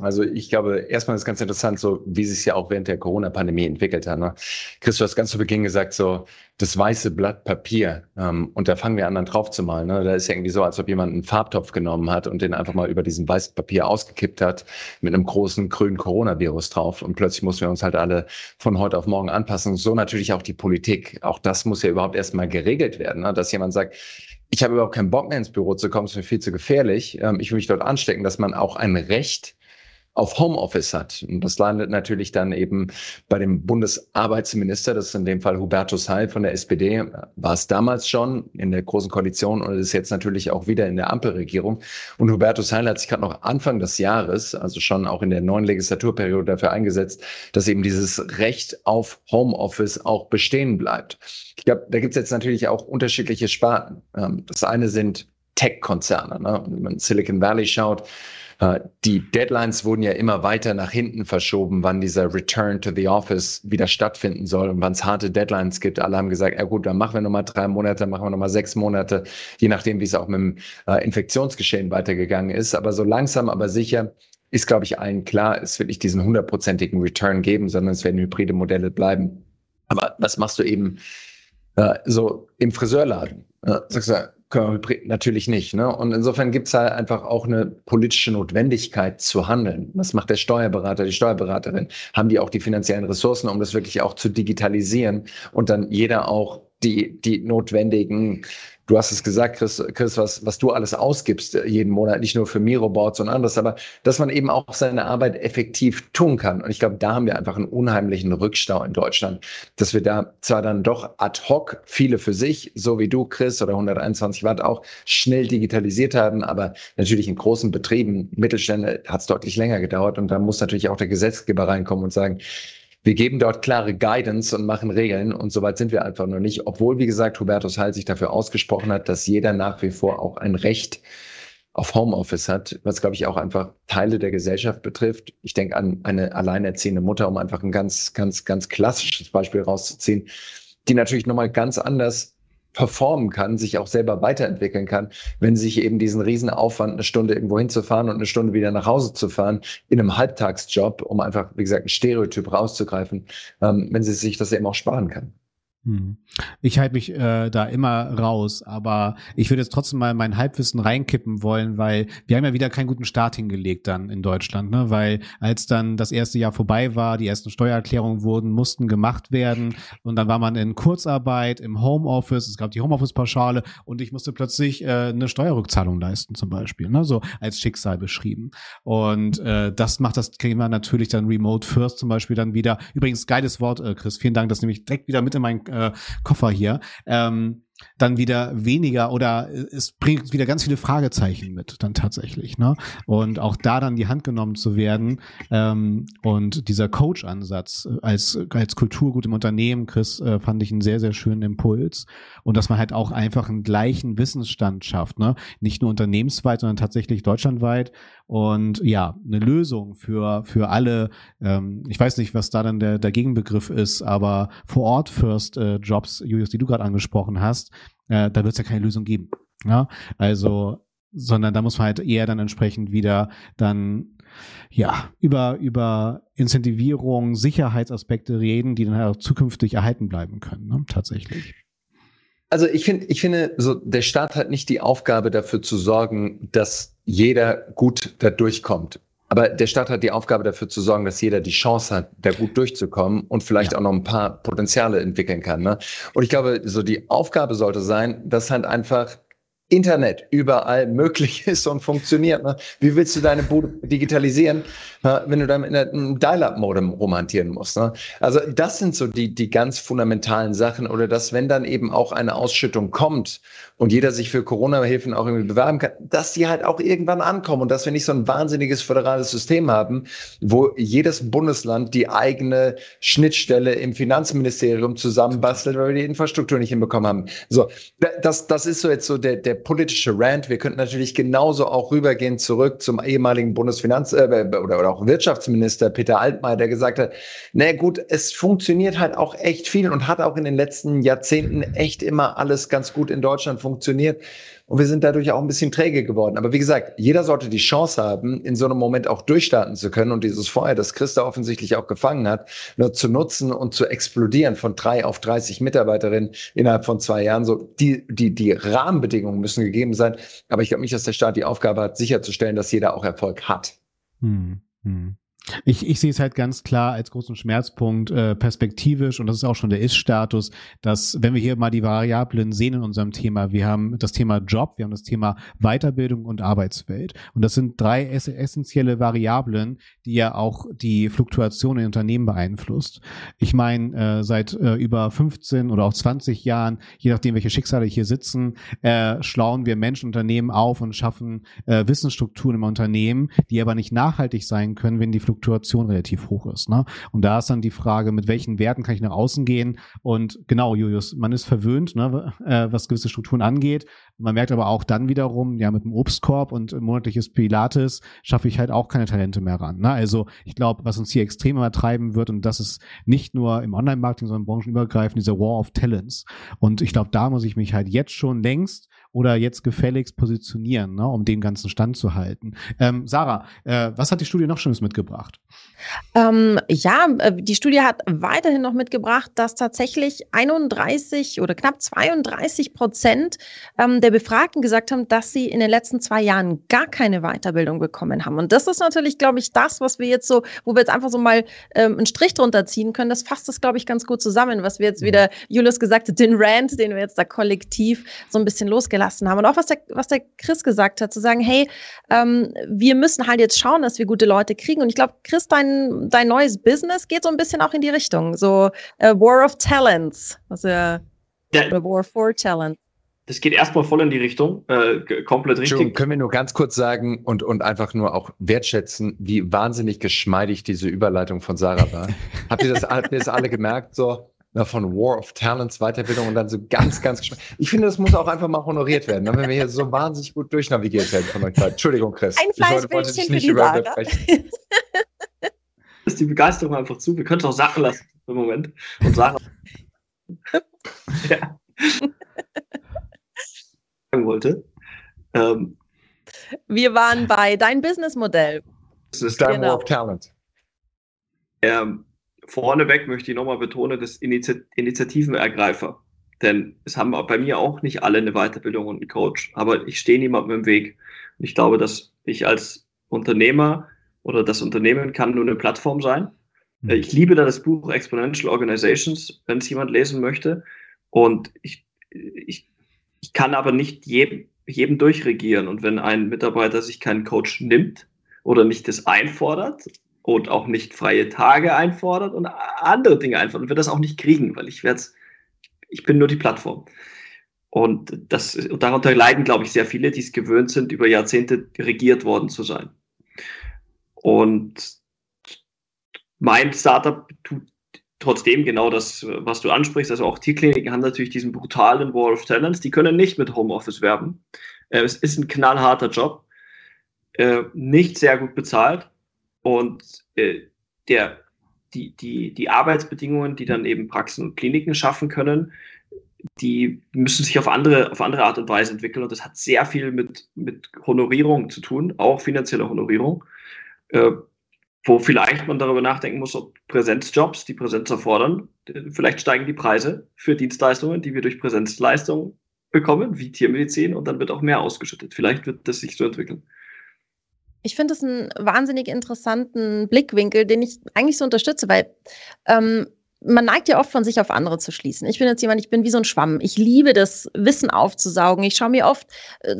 Also ich glaube, erstmal ist ganz interessant, so wie sich ja auch während der Corona-Pandemie entwickelt hat. Ne? Chris, du hast ganz zu Beginn gesagt, so das weiße Blatt Papier. Ähm, und da fangen wir an, dann drauf zu malen. Ne? Da ist ja irgendwie so, als ob jemand einen Farbtopf genommen hat und den einfach mal über diesen weißen Papier ausgekippt hat mit einem großen grünen Coronavirus drauf. Und plötzlich mussten wir uns halt alle von heute auf morgen anpassen. So natürlich auch die Politik. Auch das muss ja überhaupt erstmal geregelt werden, ne? dass jemand sagt, ich habe überhaupt keinen Bock mehr ins Büro zu kommen, es ist mir viel zu gefährlich. Ähm, ich will mich dort anstecken, dass man auch ein Recht auf Homeoffice hat. Und das landet natürlich dann eben bei dem Bundesarbeitsminister, das ist in dem Fall Hubertus Heil von der SPD, war es damals schon in der Großen Koalition und ist jetzt natürlich auch wieder in der Ampelregierung. Und Hubertus Heil hat sich gerade noch Anfang des Jahres, also schon auch in der neuen Legislaturperiode dafür eingesetzt, dass eben dieses Recht auf Homeoffice auch bestehen bleibt. Ich glaube, da gibt es jetzt natürlich auch unterschiedliche Sparten. Ähm, das eine sind Tech-Konzerne. Ne? Wenn man Silicon Valley schaut, die Deadlines wurden ja immer weiter nach hinten verschoben, wann dieser Return to the Office wieder stattfinden soll und wann es harte Deadlines gibt. Alle haben gesagt, ja gut, dann machen wir nochmal drei Monate, machen wir nochmal sechs Monate, je nachdem, wie es auch mit dem äh, Infektionsgeschehen weitergegangen ist. Aber so langsam, aber sicher ist, glaube ich, allen klar, es wird nicht diesen hundertprozentigen Return geben, sondern es werden hybride Modelle bleiben. Aber was machst du eben äh, so im Friseurladen? Äh, sagst du, Natürlich nicht. Ne? Und insofern gibt es halt einfach auch eine politische Notwendigkeit zu handeln. Was macht der Steuerberater, die Steuerberaterin? Haben die auch die finanziellen Ressourcen, um das wirklich auch zu digitalisieren und dann jeder auch die, die notwendigen Du hast es gesagt, Chris, Chris was, was du alles ausgibst äh, jeden Monat, nicht nur für Miroboards und anderes, aber dass man eben auch seine Arbeit effektiv tun kann. Und ich glaube, da haben wir einfach einen unheimlichen Rückstau in Deutschland, dass wir da zwar dann doch ad hoc viele für sich, so wie du, Chris, oder 121 Watt auch, schnell digitalisiert haben, aber natürlich in großen Betrieben, Mittelstände, hat es deutlich länger gedauert. Und da muss natürlich auch der Gesetzgeber reinkommen und sagen, wir geben dort klare Guidance und machen Regeln und soweit sind wir einfach noch nicht, obwohl, wie gesagt, Hubertus Heil sich dafür ausgesprochen hat, dass jeder nach wie vor auch ein Recht auf Homeoffice hat, was, glaube ich, auch einfach Teile der Gesellschaft betrifft. Ich denke an eine alleinerziehende Mutter, um einfach ein ganz, ganz, ganz klassisches Beispiel rauszuziehen, die natürlich nochmal ganz anders performen kann, sich auch selber weiterentwickeln kann, wenn sich eben diesen Riesenaufwand, eine Stunde irgendwo hinzufahren und eine Stunde wieder nach Hause zu fahren, in einem Halbtagsjob, um einfach, wie gesagt, ein Stereotyp rauszugreifen, ähm, wenn sie sich das eben auch sparen kann. Hm. Ich halte mich äh, da immer raus, aber ich würde jetzt trotzdem mal mein Halbwissen reinkippen wollen, weil wir haben ja wieder keinen guten Start hingelegt dann in Deutschland, ne? Weil als dann das erste Jahr vorbei war, die ersten Steuererklärungen wurden, mussten gemacht werden und dann war man in Kurzarbeit, im Homeoffice, es gab die Homeoffice-Pauschale und ich musste plötzlich äh, eine Steuerrückzahlung leisten zum Beispiel, ne? So als Schicksal beschrieben. Und äh, das macht das Thema natürlich dann Remote First zum Beispiel dann wieder. Übrigens geiles Wort, äh, Chris. Vielen Dank, das nehme ich direkt wieder mit in meinen äh, Koffer hier. Ähm, dann wieder weniger oder es bringt wieder ganz viele Fragezeichen mit, dann tatsächlich. Ne? Und auch da dann die Hand genommen zu werden ähm, und dieser Coach-Ansatz als, als Kulturgut im Unternehmen, Chris, äh, fand ich einen sehr, sehr schönen Impuls. Und dass man halt auch einfach einen gleichen Wissensstand schafft, ne? nicht nur unternehmensweit, sondern tatsächlich deutschlandweit. Und ja, eine Lösung für, für alle, ähm, ich weiß nicht, was da dann der, der Gegenbegriff ist, aber vor Ort First äh, Jobs, Julius, die du gerade angesprochen hast, äh, da wird es ja keine Lösung geben. Ja? Also, sondern da muss man halt eher dann entsprechend wieder dann ja über über Incentivierung, Sicherheitsaspekte reden, die dann halt auch zukünftig erhalten bleiben können, ne? tatsächlich. Also ich finde, ich finde, so der Staat hat nicht die Aufgabe dafür zu sorgen, dass jeder gut da durchkommt. Aber der Staat hat die Aufgabe dafür zu sorgen, dass jeder die Chance hat, da gut durchzukommen und vielleicht ja. auch noch ein paar Potenziale entwickeln kann. Ne? Und ich glaube, so die Aufgabe sollte sein, dass halt einfach Internet überall möglich ist und funktioniert. Ne? Wie willst du deine Bude digitalisieren, ne? wenn du dann in einem Dial-Up-Modem romantieren musst? Ne? Also das sind so die, die ganz fundamentalen Sachen oder dass, wenn dann eben auch eine Ausschüttung kommt und jeder sich für Corona-Hilfen auch irgendwie bewerben kann, dass die halt auch irgendwann ankommen und dass wir nicht so ein wahnsinniges föderales System haben, wo jedes Bundesland die eigene Schnittstelle im Finanzministerium zusammenbastelt, weil wir die Infrastruktur nicht hinbekommen haben. So, das, das ist so jetzt so der der politische Rant. Wir könnten natürlich genauso auch rübergehen zurück zum ehemaligen Bundesfinanz- äh, oder, oder auch Wirtschaftsminister Peter Altmaier, der gesagt hat, na gut, es funktioniert halt auch echt viel und hat auch in den letzten Jahrzehnten echt immer alles ganz gut in Deutschland funktioniert. Und wir sind dadurch auch ein bisschen träge geworden. Aber wie gesagt, jeder sollte die Chance haben, in so einem Moment auch durchstarten zu können und dieses Feuer, das Christa offensichtlich auch gefangen hat, nur zu nutzen und zu explodieren von drei auf 30 Mitarbeiterinnen innerhalb von zwei Jahren. So, die, die, die Rahmenbedingungen müssen gegeben sein. Aber ich glaube nicht, dass der Staat die Aufgabe hat, sicherzustellen, dass jeder auch Erfolg hat. Hm, hm. Ich, ich sehe es halt ganz klar als großen Schmerzpunkt äh, perspektivisch und das ist auch schon der Ist-Status, dass wenn wir hier mal die Variablen sehen in unserem Thema, wir haben das Thema Job, wir haben das Thema Weiterbildung und Arbeitswelt und das sind drei ess essentielle Variablen, die ja auch die Fluktuation in Unternehmen beeinflusst. Ich meine, äh, seit äh, über 15 oder auch 20 Jahren, je nachdem welche Schicksale hier sitzen, äh, schlauen wir Menschen, Unternehmen auf und schaffen äh, Wissensstrukturen im Unternehmen, die aber nicht nachhaltig sein können, wenn die Fluktuation Fluktuation relativ hoch ist. Ne? Und da ist dann die Frage, mit welchen Werten kann ich nach außen gehen? Und genau, Julius, man ist verwöhnt, ne, äh, was gewisse Strukturen angeht. Man merkt aber auch dann wiederum, ja, mit dem Obstkorb und monatliches Pilates schaffe ich halt auch keine Talente mehr ran. Ne? Also ich glaube, was uns hier extrem treiben wird, und das ist nicht nur im Online-Marketing, sondern branchenübergreifend, dieser War of Talents. Und ich glaube, da muss ich mich halt jetzt schon längst oder jetzt gefälligst positionieren, ne, um dem ganzen Stand zu halten. Ähm, Sarah, äh, was hat die Studie noch Schönes mitgebracht? Ähm, ja, äh, die Studie hat weiterhin noch mitgebracht, dass tatsächlich 31 oder knapp 32 Prozent ähm, der Befragten gesagt haben, dass sie in den letzten zwei Jahren gar keine Weiterbildung bekommen haben. Und das ist natürlich, glaube ich, das, was wir jetzt so, wo wir jetzt einfach so mal ähm, einen Strich drunter ziehen können. Das fasst das, glaube ich, ganz gut zusammen, was wir jetzt wieder, Julius gesagt hat, den Rant, den wir jetzt da kollektiv so ein bisschen losgelassen gelassen haben. Und auch was der, was der Chris gesagt hat, zu sagen, hey, ähm, wir müssen halt jetzt schauen, dass wir gute Leute kriegen. Und ich glaube, Chris, dein, dein neues Business geht so ein bisschen auch in die Richtung. So uh, War of Talents. Also ja, War for Talent. Das geht erstmal voll in die Richtung, äh, komplett richtig. Können wir nur ganz kurz sagen und, und einfach nur auch wertschätzen, wie wahnsinnig geschmeidig diese Überleitung von Sarah war. habt ihr das, habt ihr das alle gemerkt? So, na, von War of Talents Weiterbildung und dann so ganz, ganz gespannt. Ich finde, das muss auch einfach mal honoriert werden, wenn wir hier so wahnsinnig gut durchnavigiert werden von euch. Entschuldigung, Chris. Ein ich wollte, wollte dich nicht übersprechen. ist die Begeisterung einfach zu. Wir können es auch Sachen lassen im Moment. Und Sarah. ja. sagen wollte. Ähm, wir waren bei dein Businessmodell. Das ist dein genau. War of Talent. Ähm, vorneweg möchte ich nochmal betonen, das Initi Initiativenergreifer. Denn es haben bei mir auch nicht alle eine Weiterbildung und einen Coach, aber ich stehe niemandem im Weg. Und ich glaube, dass ich als Unternehmer oder das Unternehmen kann nur eine Plattform sein. Mhm. Ich liebe da das Buch Exponential Organizations, wenn es jemand lesen möchte. Und ich, ich, ich kann aber nicht jedem, jedem durchregieren. Und wenn ein Mitarbeiter sich keinen Coach nimmt oder nicht das einfordert, und auch nicht freie Tage einfordert und andere Dinge einfordert und wird das auch nicht kriegen, weil ich werde ich bin nur die Plattform. Und das, und darunter leiden, glaube ich, sehr viele, die es gewöhnt sind, über Jahrzehnte regiert worden zu sein. Und mein Startup tut trotzdem genau das, was du ansprichst. Also auch Tierkliniken haben natürlich diesen brutalen War of Talents. Die können nicht mit Homeoffice werben. Äh, es ist ein knallharter Job, äh, nicht sehr gut bezahlt und äh, der, die, die, die Arbeitsbedingungen, die dann eben Praxen und Kliniken schaffen können, die müssen sich auf andere, auf andere Art und Weise entwickeln. Und das hat sehr viel mit, mit Honorierung zu tun, auch finanzieller Honorierung. Äh, wo vielleicht man darüber nachdenken muss, ob Präsenzjobs, die Präsenz erfordern, vielleicht steigen die Preise für Dienstleistungen, die wir durch Präsenzleistungen bekommen, wie Tiermedizin, und dann wird auch mehr ausgeschüttet. Vielleicht wird das sich so entwickeln. Ich finde es einen wahnsinnig interessanten Blickwinkel, den ich eigentlich so unterstütze, weil ähm, man neigt ja oft von sich auf andere zu schließen. Ich bin jetzt jemand, ich bin wie so ein Schwamm. Ich liebe das, Wissen aufzusaugen. Ich schaue mir oft äh,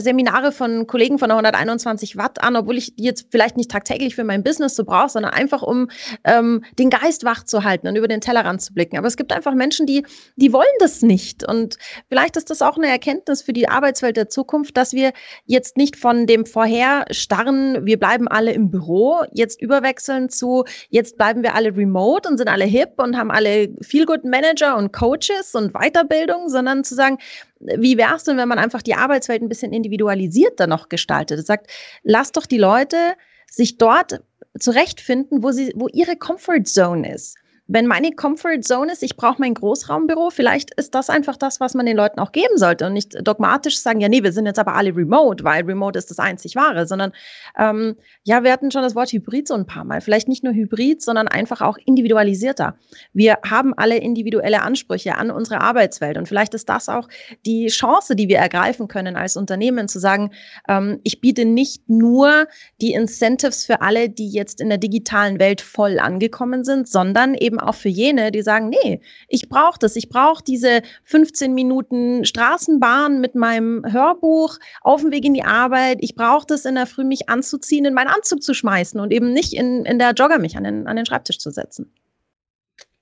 Seminare von Kollegen von der 121 Watt an, obwohl ich die jetzt vielleicht nicht tagtäglich für mein Business so brauche, sondern einfach um ähm, den Geist wach zu halten und über den Tellerrand zu blicken. Aber es gibt einfach Menschen, die, die wollen das nicht. Und vielleicht ist das auch eine Erkenntnis für die Arbeitswelt der Zukunft, dass wir jetzt nicht von dem vorher starren, wir bleiben alle im Büro, jetzt überwechseln zu, jetzt bleiben wir alle remote und sind alle hip und haben alle Feel-Good-Manager und Coaches und Weiterbildung, sondern zu sagen, wie wäre es denn, wenn man einfach die Arbeitswelt ein bisschen individualisierter noch gestaltet? Das sagt, lass doch die Leute sich dort zurechtfinden, wo sie, wo ihre Comfort Zone ist wenn meine Comfort Zone ist, ich brauche mein Großraumbüro, vielleicht ist das einfach das, was man den Leuten auch geben sollte und nicht dogmatisch sagen, ja, nee, wir sind jetzt aber alle remote, weil remote ist das einzig wahre, sondern ähm, ja, wir hatten schon das Wort Hybrid so ein paar Mal. Vielleicht nicht nur Hybrid, sondern einfach auch individualisierter. Wir haben alle individuelle Ansprüche an unsere Arbeitswelt und vielleicht ist das auch die Chance, die wir ergreifen können als Unternehmen, zu sagen, ähm, ich biete nicht nur die Incentives für alle, die jetzt in der digitalen Welt voll angekommen sind, sondern eben eben auch für jene, die sagen, nee, ich brauche das, ich brauche diese 15 Minuten Straßenbahn mit meinem Hörbuch auf dem Weg in die Arbeit, ich brauche das in der Früh, mich anzuziehen, in meinen Anzug zu schmeißen und eben nicht in, in der Jogger mich an den, an den Schreibtisch zu setzen.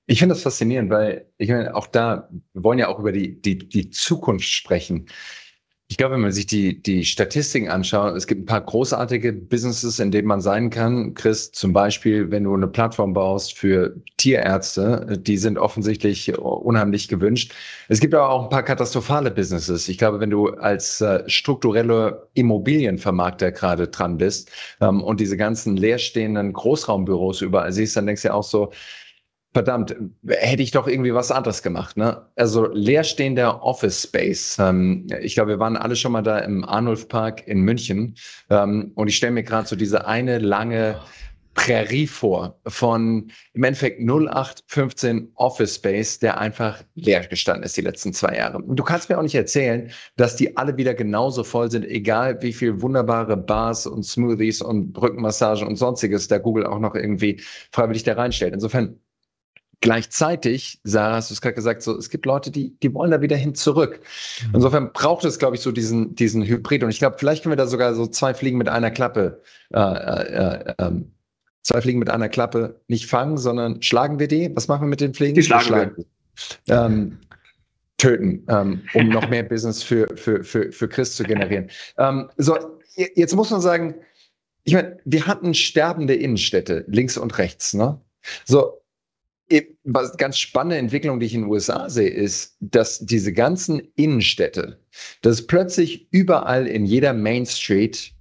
Ich finde das faszinierend, weil ich meine, auch da, wir wollen ja auch über die, die, die Zukunft sprechen. Ich glaube, wenn man sich die, die Statistiken anschaut, es gibt ein paar großartige Businesses, in denen man sein kann. Chris, zum Beispiel, wenn du eine Plattform baust für Tierärzte, die sind offensichtlich unheimlich gewünscht. Es gibt aber auch ein paar katastrophale Businesses. Ich glaube, wenn du als äh, strukturelle Immobilienvermarkter gerade dran bist ähm, und diese ganzen leerstehenden Großraumbüros überall siehst, dann denkst du ja auch so, verdammt, hätte ich doch irgendwie was anderes gemacht. Ne? Also leerstehender Office Space. Ähm, ich glaube, wir waren alle schon mal da im Arnulf Park in München. Ähm, und ich stelle mir gerade so diese eine lange Prärie vor von im Endeffekt 0815 Office Space, der einfach leer gestanden ist die letzten zwei Jahre. Und du kannst mir auch nicht erzählen, dass die alle wieder genauso voll sind, egal wie viel wunderbare Bars und Smoothies und Brückenmassagen und sonstiges da Google auch noch irgendwie freiwillig da reinstellt. Insofern Gleichzeitig, Sarah, hast du es gerade gesagt, so, es gibt Leute, die, die wollen da wieder hin zurück. Mhm. Insofern braucht es, glaube ich, so diesen, diesen Hybrid. Und ich glaube, vielleicht können wir da sogar so zwei Fliegen mit einer Klappe, äh, äh, äh, zwei Fliegen mit einer Klappe nicht fangen, sondern schlagen wir die? Was machen wir mit den Fliegen? Die schlagen, schlagen wir. Ähm, töten, ähm, um noch mehr Business für, für, für, für Chris zu generieren. Ähm, so, jetzt muss man sagen, ich meine, wir hatten sterbende Innenstädte, links und rechts, ne? So, was ganz spannende Entwicklung, die ich in den USA sehe, ist, dass diese ganzen Innenstädte, dass es plötzlich überall in jeder Main Street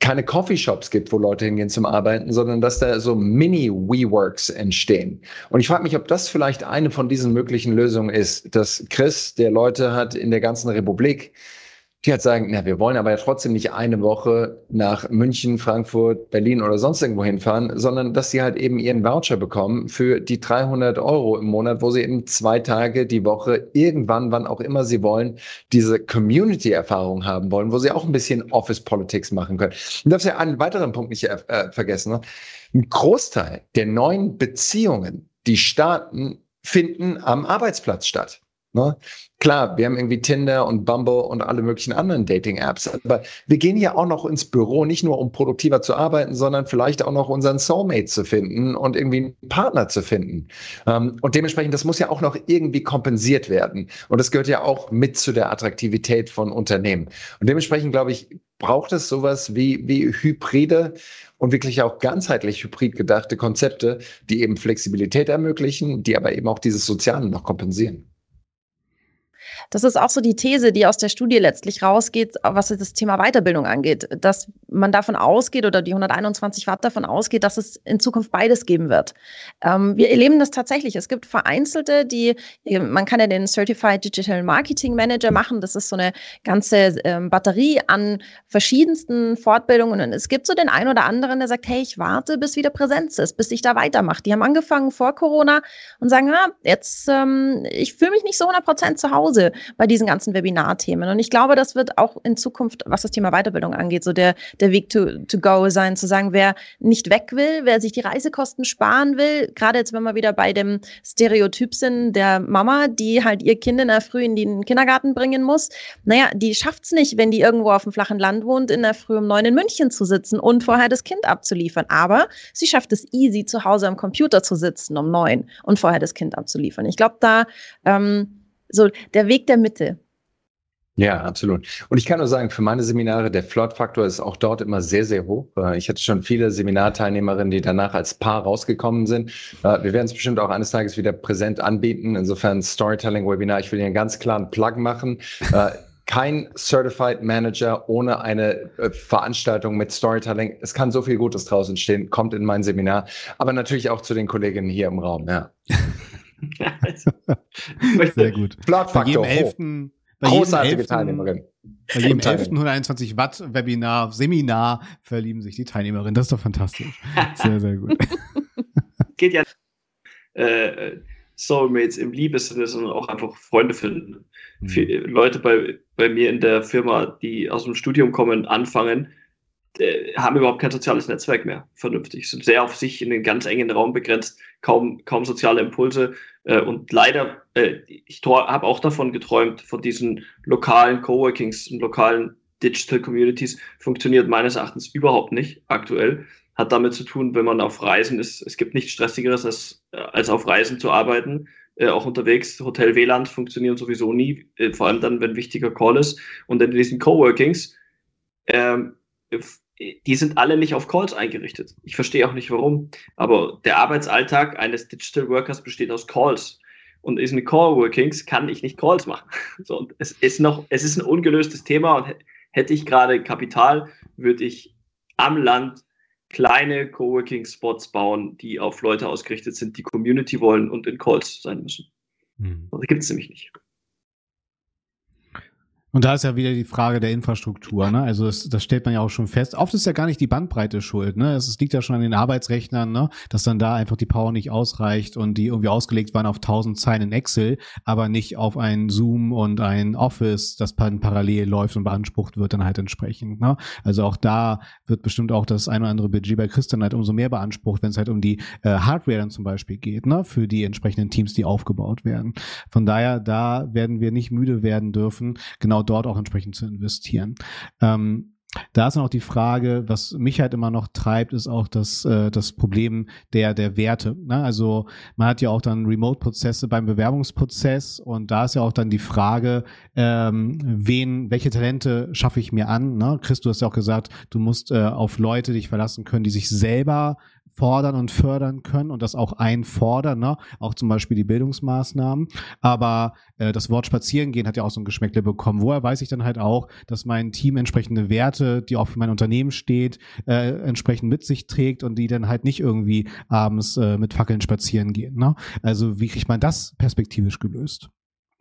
keine Coffeeshops gibt, wo Leute hingehen zum Arbeiten, sondern dass da so Mini-WeWorks entstehen. Und ich frage mich, ob das vielleicht eine von diesen möglichen Lösungen ist, dass Chris, der Leute hat in der ganzen Republik, die halt sagen, na, wir wollen aber ja trotzdem nicht eine Woche nach München, Frankfurt, Berlin oder sonst irgendwo hinfahren, sondern dass sie halt eben ihren Voucher bekommen für die 300 Euro im Monat, wo sie eben zwei Tage die Woche irgendwann, wann auch immer sie wollen, diese Community-Erfahrung haben wollen, wo sie auch ein bisschen Office-Politics machen können. Du darfst ja einen weiteren Punkt nicht äh, vergessen. Ne? Ein Großteil der neuen Beziehungen, die starten, finden am Arbeitsplatz statt. Ne? Klar, wir haben irgendwie Tinder und Bumble und alle möglichen anderen Dating-Apps, aber wir gehen ja auch noch ins Büro, nicht nur um produktiver zu arbeiten, sondern vielleicht auch noch unseren Soulmate zu finden und irgendwie einen Partner zu finden. Ähm, und dementsprechend, das muss ja auch noch irgendwie kompensiert werden. Und das gehört ja auch mit zu der Attraktivität von Unternehmen. Und dementsprechend, glaube ich, braucht es sowas wie, wie Hybride und wirklich auch ganzheitlich hybrid gedachte Konzepte, die eben Flexibilität ermöglichen, die aber eben auch dieses Soziale noch kompensieren. Das ist auch so die These, die aus der Studie letztlich rausgeht, was das Thema Weiterbildung angeht, dass man davon ausgeht oder die 121 Watt davon ausgeht, dass es in Zukunft beides geben wird. Ähm, wir erleben das tatsächlich. Es gibt vereinzelte, die, man kann ja den Certified Digital Marketing Manager machen. Das ist so eine ganze ähm, Batterie an verschiedensten Fortbildungen. Und es gibt so den einen oder anderen, der sagt, hey, ich warte, bis wieder Präsenz ist, bis ich da weitermache. Die haben angefangen vor Corona und sagen, ah, jetzt, ähm, ich fühle mich nicht so 100 Prozent zu Hause bei diesen ganzen Webinarthemen. Und ich glaube, das wird auch in Zukunft, was das Thema Weiterbildung angeht, so der, der Weg to, to go sein, zu sagen, wer nicht weg will, wer sich die Reisekosten sparen will, gerade jetzt, wenn wir wieder bei dem Stereotyp sind der Mama, die halt ihr Kind in der Früh in den Kindergarten bringen muss, naja, die schafft es nicht, wenn die irgendwo auf dem flachen Land wohnt, in der Früh um neun in München zu sitzen und vorher das Kind abzuliefern. Aber sie schafft es easy, zu Hause am Computer zu sitzen um neun und vorher das Kind abzuliefern. Ich glaube, da ähm, so der Weg der Mitte. Ja, absolut. Und ich kann nur sagen, für meine Seminare, der Flood-Faktor ist auch dort immer sehr, sehr hoch. Äh, ich hatte schon viele Seminarteilnehmerinnen, die danach als Paar rausgekommen sind. Äh, wir werden es bestimmt auch eines Tages wieder präsent anbieten. Insofern Storytelling-Webinar. Ich will hier einen ganz klaren Plug machen. Äh, kein Certified Manager ohne eine Veranstaltung mit Storytelling. Es kann so viel Gutes draußen stehen. Kommt in mein Seminar. Aber natürlich auch zu den Kolleginnen hier im Raum. Ja. Sehr gut. Flood-Faktor hoch. Bei Großartige Teilnehmerin. Bei jedem 11. 121 Watt Webinar, Seminar verlieben sich die Teilnehmerinnen. Das ist doch fantastisch. Sehr, sehr gut. Geht ja äh, Soulmates im Liebessinne, sondern auch einfach Freunde finden. Mhm. Leute bei, bei mir in der Firma, die aus dem Studium kommen, anfangen, äh, haben überhaupt kein soziales Netzwerk mehr vernünftig, sind sehr auf sich in den ganz engen Raum begrenzt, kaum, kaum soziale Impulse. Äh, und leider, äh, ich habe auch davon geträumt, von diesen lokalen Coworkings und lokalen Digital Communities, funktioniert meines Erachtens überhaupt nicht aktuell. Hat damit zu tun, wenn man auf Reisen ist, es gibt nichts Stressigeres, als, als auf Reisen zu arbeiten. Äh, auch unterwegs. Hotel WLAN funktionieren sowieso nie, äh, vor allem dann, wenn wichtiger Call ist. Und in diesen Coworkings ähm, die sind alle nicht auf Calls eingerichtet. Ich verstehe auch nicht warum. Aber der Arbeitsalltag eines Digital Workers besteht aus Calls. Und in Call-Workings kann ich nicht Calls machen. So, und es ist noch, es ist ein ungelöstes Thema und hätte ich gerade Kapital, würde ich am Land kleine Coworking-Spots bauen, die auf Leute ausgerichtet sind, die Community wollen und in Calls sein müssen. Mhm. Das gibt es nämlich nicht. Und da ist ja wieder die Frage der Infrastruktur, ne? Also das, das stellt man ja auch schon fest. Oft ist ja gar nicht die Bandbreite schuld, ne? Es liegt ja schon an den Arbeitsrechnern, ne? Dass dann da einfach die Power nicht ausreicht und die irgendwie ausgelegt waren auf 1000 Zeilen in Excel, aber nicht auf ein Zoom und ein Office, das parallel läuft und beansprucht wird dann halt entsprechend, ne? Also auch da wird bestimmt auch das ein oder andere Budget bei Christian halt umso mehr beansprucht, wenn es halt um die äh, Hardware dann zum Beispiel geht, ne? Für die entsprechenden Teams, die aufgebaut werden. Von daher, da werden wir nicht müde werden dürfen, genau genau dort auch entsprechend zu investieren. Ähm, da ist noch die Frage, was mich halt immer noch treibt, ist auch das, äh, das Problem der, der Werte. Ne? Also man hat ja auch dann Remote-Prozesse beim Bewerbungsprozess und da ist ja auch dann die Frage, ähm, wen, welche Talente schaffe ich mir an? Ne? Chris, du hast ja auch gesagt, du musst äh, auf Leute dich verlassen können, die sich selber fordern und fördern können und das auch einfordern, ne? auch zum Beispiel die Bildungsmaßnahmen. Aber äh, das Wort Spazierengehen hat ja auch so ein Geschmäckle bekommen. Woher weiß ich dann halt auch, dass mein Team entsprechende Werte, die auch für mein Unternehmen steht, äh, entsprechend mit sich trägt und die dann halt nicht irgendwie abends äh, mit Fackeln spazieren gehen. Ne? Also wie kriegt man das perspektivisch gelöst?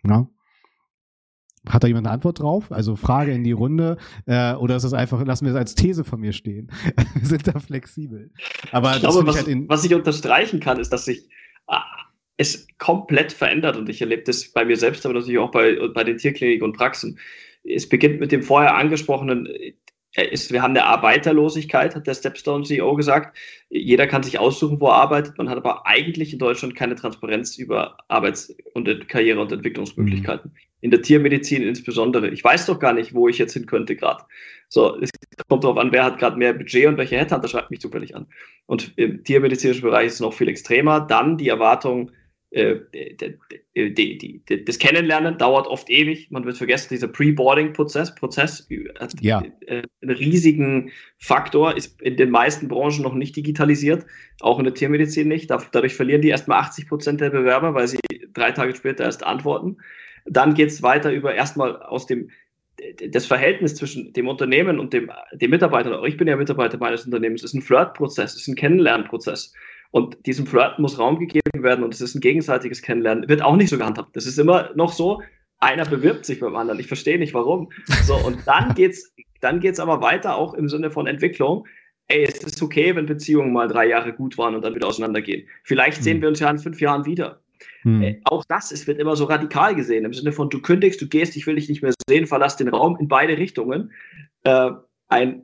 Ne? Hat da jemand eine Antwort drauf? Also Frage in die Runde äh, oder ist das einfach, lassen wir es als These von mir stehen? wir sind da flexibel. Aber ich glaube, was, ich halt was ich unterstreichen kann, ist, dass sich ah, es komplett verändert und ich erlebe das bei mir selbst, aber natürlich auch bei, bei den Tierkliniken und Praxen. Es beginnt mit dem vorher angesprochenen, ist, wir haben eine Arbeiterlosigkeit, hat der Stepstone CEO gesagt. Jeder kann sich aussuchen, wo er arbeitet. Man hat aber eigentlich in Deutschland keine Transparenz über Arbeits- und Karriere- und Entwicklungsmöglichkeiten. Mhm in der Tiermedizin insbesondere. Ich weiß doch gar nicht, wo ich jetzt hin könnte gerade. So, es kommt darauf an, wer hat gerade mehr Budget und welcher Headhunter schreibt mich zufällig an. Und im tiermedizinischen Bereich ist es noch viel extremer. Dann die Erwartung, die, die, die, das Kennenlernen dauert oft ewig. Man wird vergessen, dieser Pre-Boarding-Prozess Prozess hat ja. Äh, einen riesigen Faktor, ist in den meisten Branchen noch nicht digitalisiert, auch in der Tiermedizin nicht. Dadurch verlieren die erstmal 80 Prozent der Bewerber, weil sie drei Tage später erst antworten. Dann geht es weiter über erstmal aus dem das Verhältnis zwischen dem Unternehmen und dem, dem Mitarbeiter, ich bin ja Mitarbeiter meines Unternehmens, ist ein Flirtprozess, ist ein Kennenlernprozess. Und diesem Flirt muss Raum gegeben werden und es ist ein gegenseitiges Kennenlernen. Wird auch nicht so gehandhabt. Das ist immer noch so, einer bewirbt sich beim anderen. Ich verstehe nicht warum. So, und dann geht's, dann geht's aber weiter auch im Sinne von Entwicklung. Ey, es ist okay, wenn Beziehungen mal drei Jahre gut waren und dann wieder auseinandergehen. Vielleicht sehen hm. wir uns ja in fünf Jahren wieder. Hm. Auch das, es wird immer so radikal gesehen, im Sinne von, du kündigst, du gehst, ich will dich nicht mehr sehen, verlass den Raum in beide Richtungen. Äh, ein,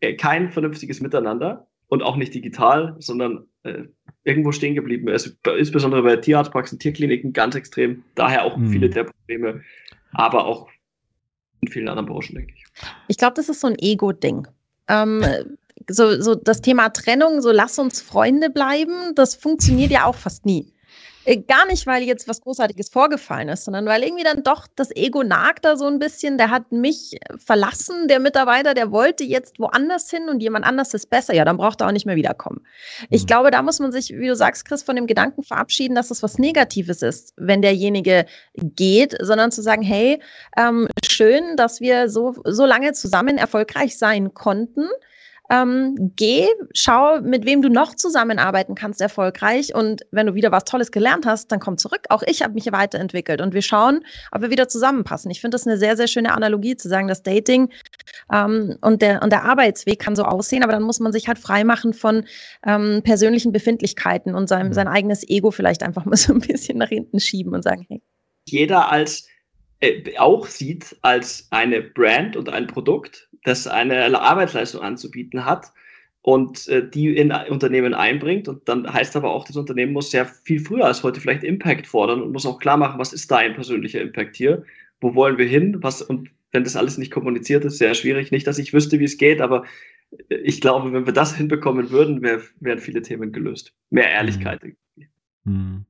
äh, kein vernünftiges Miteinander und auch nicht digital, sondern äh, irgendwo stehen geblieben ist. Insbesondere bei Tierarztpraxen, Tierkliniken ganz extrem. Daher auch hm. viele der Probleme, aber auch in vielen anderen Branchen, denke ich. Ich glaube, das ist so ein Ego-Ding. Ähm, so, so das Thema Trennung, so lass uns Freunde bleiben, das funktioniert ja auch fast nie. Äh, gar nicht, weil jetzt was Großartiges vorgefallen ist, sondern weil irgendwie dann doch das Ego nagt da so ein bisschen. Der hat mich verlassen, der Mitarbeiter, der wollte jetzt woanders hin und jemand anders ist besser. Ja, dann braucht er auch nicht mehr wiederkommen. Ich mhm. glaube, da muss man sich, wie du sagst, Chris, von dem Gedanken verabschieden, dass das was Negatives ist, wenn derjenige geht, sondern zu sagen, hey, ähm, schön, dass wir so, so lange zusammen erfolgreich sein konnten ähm, geh, schau, mit wem du noch zusammenarbeiten kannst erfolgreich. Und wenn du wieder was Tolles gelernt hast, dann komm zurück. Auch ich habe mich weiterentwickelt und wir schauen, ob wir wieder zusammenpassen. Ich finde das eine sehr, sehr schöne Analogie zu sagen, das Dating ähm, und, der, und der Arbeitsweg kann so aussehen, aber dann muss man sich halt freimachen von ähm, persönlichen Befindlichkeiten und seinem, mhm. sein eigenes Ego vielleicht einfach mal so ein bisschen nach hinten schieben und sagen, hey. Jeder als äh, auch sieht als eine Brand und ein Produkt das eine Arbeitsleistung anzubieten hat und äh, die in Unternehmen einbringt. Und dann heißt aber auch, das Unternehmen muss sehr viel früher als heute vielleicht Impact fordern und muss auch klar machen, was ist dein persönlicher Impact hier? Wo wollen wir hin? Was, und wenn das alles nicht kommuniziert ist, sehr schwierig. Nicht, dass ich wüsste, wie es geht, aber ich glaube, wenn wir das hinbekommen würden, wär, wären viele Themen gelöst. Mehr Ehrlichkeit. Mhm.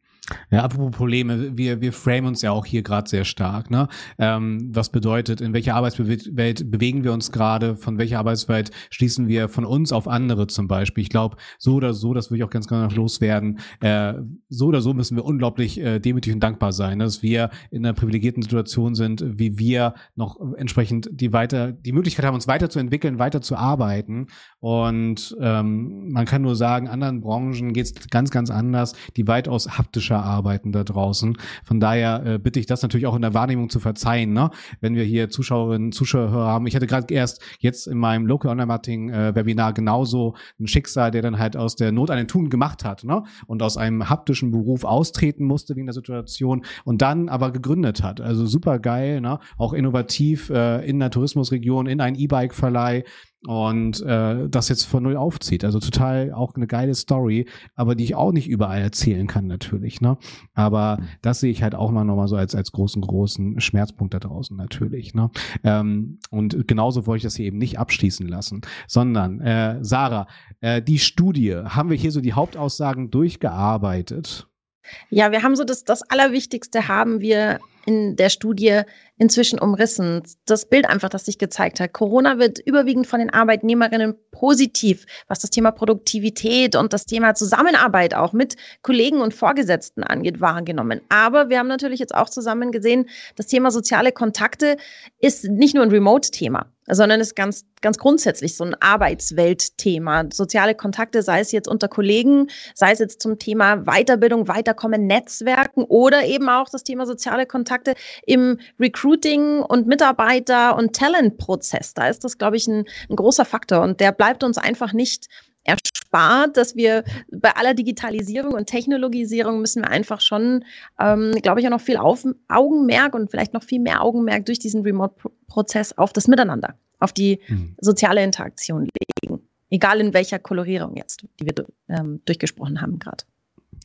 Ja, apropos Probleme, wir, wir framen uns ja auch hier gerade sehr stark. Ne? Ähm, was bedeutet, in welcher Arbeitswelt bewegen wir uns gerade, von welcher Arbeitswelt schließen wir von uns auf andere zum Beispiel? Ich glaube, so oder so, das würde ich auch ganz gerne noch loswerden, äh, so oder so müssen wir unglaublich äh, demütig und dankbar sein, dass wir in einer privilegierten Situation sind, wie wir noch entsprechend die weiter, die Möglichkeit haben, uns weiterzuentwickeln, weiter zu arbeiten. Und ähm, man kann nur sagen, anderen Branchen geht es ganz, ganz anders, die weitaus haptischer arbeiten da draußen. Von daher äh, bitte ich das natürlich auch in der Wahrnehmung zu verzeihen, ne? wenn wir hier Zuschauerinnen, Zuschauer haben. Ich hatte gerade erst jetzt in meinem Local Online Marketing äh, Webinar genauso ein Schicksal, der dann halt aus der Not einen Tun gemacht hat ne? und aus einem haptischen Beruf austreten musste wegen der Situation und dann aber gegründet hat. Also super geil, ne? auch innovativ äh, in der Tourismusregion, in ein E-Bike-Verleih und äh, das jetzt von null aufzieht. Also total auch eine geile Story, aber die ich auch nicht überall erzählen kann natürlich. Ne? Aber das sehe ich halt auch mal nochmal so als als großen großen Schmerzpunkt da draußen natürlich. Ne? Ähm, und genauso wollte ich das hier eben nicht abschließen lassen, sondern äh, Sarah, äh, die Studie haben wir hier so die Hauptaussagen durchgearbeitet. Ja, wir haben so das, das Allerwichtigste haben wir in der Studie inzwischen umrissen. Das Bild einfach, das sich gezeigt hat. Corona wird überwiegend von den Arbeitnehmerinnen positiv, was das Thema Produktivität und das Thema Zusammenarbeit auch mit Kollegen und Vorgesetzten angeht, wahrgenommen. Aber wir haben natürlich jetzt auch zusammen gesehen, das Thema soziale Kontakte ist nicht nur ein Remote-Thema sondern ist ganz, ganz grundsätzlich so ein Arbeitsweltthema. Soziale Kontakte, sei es jetzt unter Kollegen, sei es jetzt zum Thema Weiterbildung, Weiterkommen, Netzwerken oder eben auch das Thema soziale Kontakte im Recruiting und Mitarbeiter- und Talentprozess. Da ist das, glaube ich, ein, ein großer Faktor und der bleibt uns einfach nicht erspart, dass wir bei aller Digitalisierung und Technologisierung müssen wir einfach schon, ähm, glaube ich, auch noch viel auf, Augenmerk und vielleicht noch viel mehr Augenmerk durch diesen Remote-Prozess auf das Miteinander, auf die mhm. soziale Interaktion legen. Egal in welcher Kolorierung jetzt, die wir ähm, durchgesprochen haben gerade.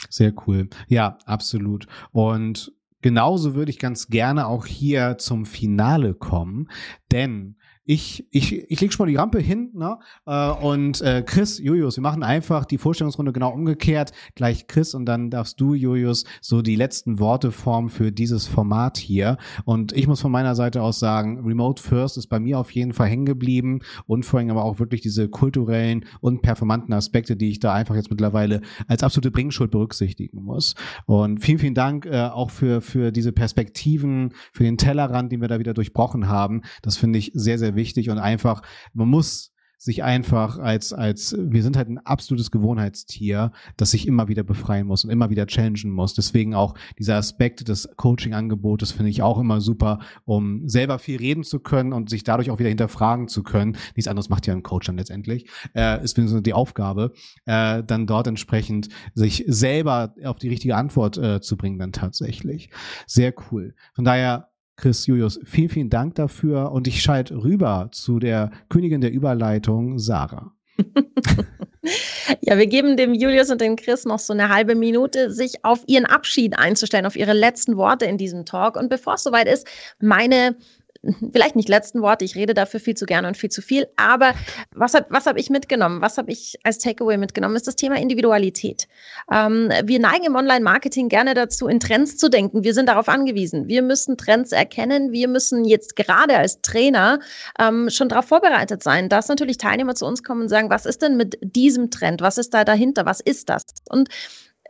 Sehr cool. Ja, absolut. Und genauso würde ich ganz gerne auch hier zum Finale kommen, denn ich, ich, ich lege schon mal die Rampe hin, ne? Äh, und äh, Chris, Julius, wir machen einfach die Vorstellungsrunde genau umgekehrt. Gleich Chris und dann darfst du, Julius, so die letzten Worte formen für dieses Format hier. Und ich muss von meiner Seite aus sagen, Remote First ist bei mir auf jeden Fall hängen geblieben und vor allem aber auch wirklich diese kulturellen und performanten Aspekte, die ich da einfach jetzt mittlerweile als absolute Bringschuld berücksichtigen muss. Und vielen, vielen Dank äh, auch für, für diese Perspektiven, für den Tellerrand, den wir da wieder durchbrochen haben. Das finde ich sehr, sehr wichtig und einfach, man muss sich einfach als, als, wir sind halt ein absolutes Gewohnheitstier, das sich immer wieder befreien muss und immer wieder challengen muss. Deswegen auch dieser Aspekt des Coaching-Angebotes finde ich auch immer super, um selber viel reden zu können und sich dadurch auch wieder hinterfragen zu können. Nichts anderes macht ja ein Coach dann letztendlich. Äh, ist wenigstens die Aufgabe, äh, dann dort entsprechend sich selber auf die richtige Antwort äh, zu bringen dann tatsächlich. Sehr cool. Von daher Chris Julius, vielen, vielen Dank dafür und ich schalte rüber zu der Königin der Überleitung, Sarah. ja, wir geben dem Julius und dem Chris noch so eine halbe Minute, sich auf ihren Abschied einzustellen, auf ihre letzten Worte in diesem Talk. Und bevor es soweit ist, meine vielleicht nicht letzten Worte, ich rede dafür viel zu gerne und viel zu viel, aber was habe was hab ich mitgenommen? Was habe ich als Takeaway mitgenommen? Ist das Thema Individualität. Ähm, wir neigen im Online-Marketing gerne dazu, in Trends zu denken. Wir sind darauf angewiesen. Wir müssen Trends erkennen. Wir müssen jetzt gerade als Trainer ähm, schon darauf vorbereitet sein, dass natürlich Teilnehmer zu uns kommen und sagen, was ist denn mit diesem Trend? Was ist da dahinter? Was ist das? Und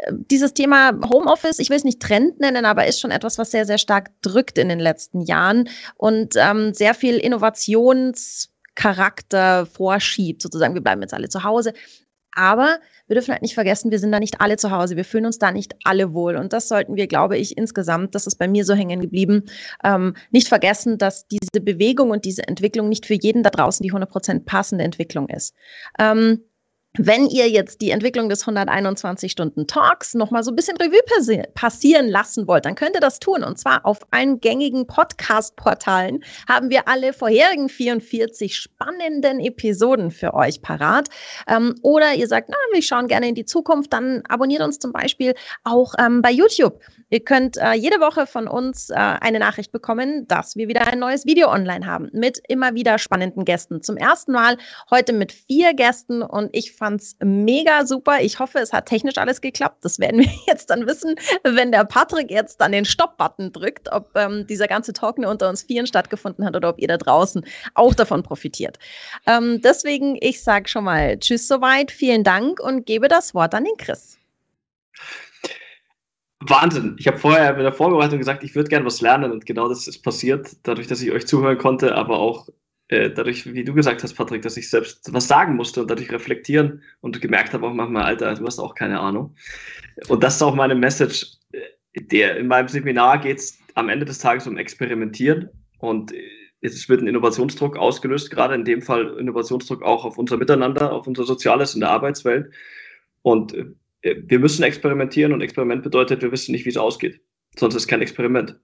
dieses Thema Homeoffice, ich will es nicht Trend nennen, aber ist schon etwas, was sehr, sehr stark drückt in den letzten Jahren und ähm, sehr viel Innovationscharakter vorschiebt, sozusagen. Wir bleiben jetzt alle zu Hause. Aber wir dürfen halt nicht vergessen, wir sind da nicht alle zu Hause. Wir fühlen uns da nicht alle wohl. Und das sollten wir, glaube ich, insgesamt, das ist bei mir so hängen geblieben, ähm, nicht vergessen, dass diese Bewegung und diese Entwicklung nicht für jeden da draußen die 100% passende Entwicklung ist. Ähm, wenn ihr jetzt die Entwicklung des 121-Stunden-Talks nochmal so ein bisschen Revue passieren lassen wollt, dann könnt ihr das tun. Und zwar auf allen gängigen Podcast-Portalen haben wir alle vorherigen 44 spannenden Episoden für euch parat. Ähm, oder ihr sagt, na, wir schauen gerne in die Zukunft, dann abonniert uns zum Beispiel auch ähm, bei YouTube. Ihr könnt äh, jede Woche von uns äh, eine Nachricht bekommen, dass wir wieder ein neues Video online haben mit immer wieder spannenden Gästen. Zum ersten Mal heute mit vier Gästen und ich fand es mega super. Ich hoffe, es hat technisch alles geklappt. Das werden wir jetzt dann wissen, wenn der Patrick jetzt dann den Stopp-Button drückt, ob ähm, dieser ganze Talk nur unter uns Vieren stattgefunden hat oder ob ihr da draußen auch davon profitiert. Ähm, deswegen, ich sage schon mal Tschüss soweit, vielen Dank und gebe das Wort an den Chris. Wahnsinn. Ich habe vorher in der Vorbereitung gesagt, ich würde gerne was lernen und genau das ist passiert, dadurch, dass ich euch zuhören konnte, aber auch äh, dadurch, wie du gesagt hast, Patrick, dass ich selbst was sagen musste und dadurch reflektieren und gemerkt habe auch manchmal, Alter, du hast auch keine Ahnung. Und das ist auch meine Message. Äh, der, in meinem Seminar geht es am Ende des Tages um Experimentieren und äh, es wird ein Innovationsdruck ausgelöst, gerade in dem Fall Innovationsdruck auch auf unser Miteinander, auf unser Soziales in der Arbeitswelt. Und wir müssen experimentieren und Experiment bedeutet, wir wissen nicht, wie es ausgeht. Sonst ist kein Experiment.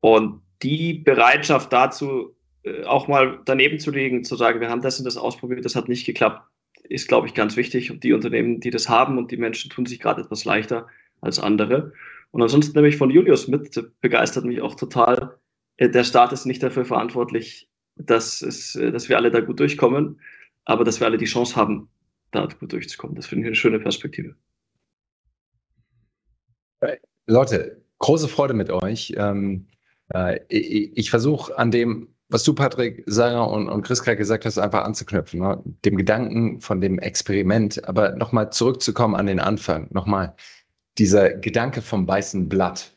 Und die Bereitschaft dazu, äh, auch mal daneben zu legen, zu sagen, wir haben das und das ausprobiert, das hat nicht geklappt, ist, glaube ich, ganz wichtig. Und die Unternehmen, die das haben und die Menschen tun sich gerade etwas leichter als andere. Und ansonsten nehme ich von Julius mit, begeistert mich auch total. Äh, der Staat ist nicht dafür verantwortlich, dass, es, äh, dass wir alle da gut durchkommen, aber dass wir alle die Chance haben, da gut durchzukommen. Das finde ich eine schöne Perspektive. Leute, große Freude mit euch. Ähm, äh, ich, ich versuche an dem was du, Patrick, Sarah und, und Chris gerade gesagt hast, einfach anzuknüpfen. Ne? Dem Gedanken von dem Experiment, aber nochmal zurückzukommen an den Anfang. Nochmal dieser Gedanke vom weißen Blatt.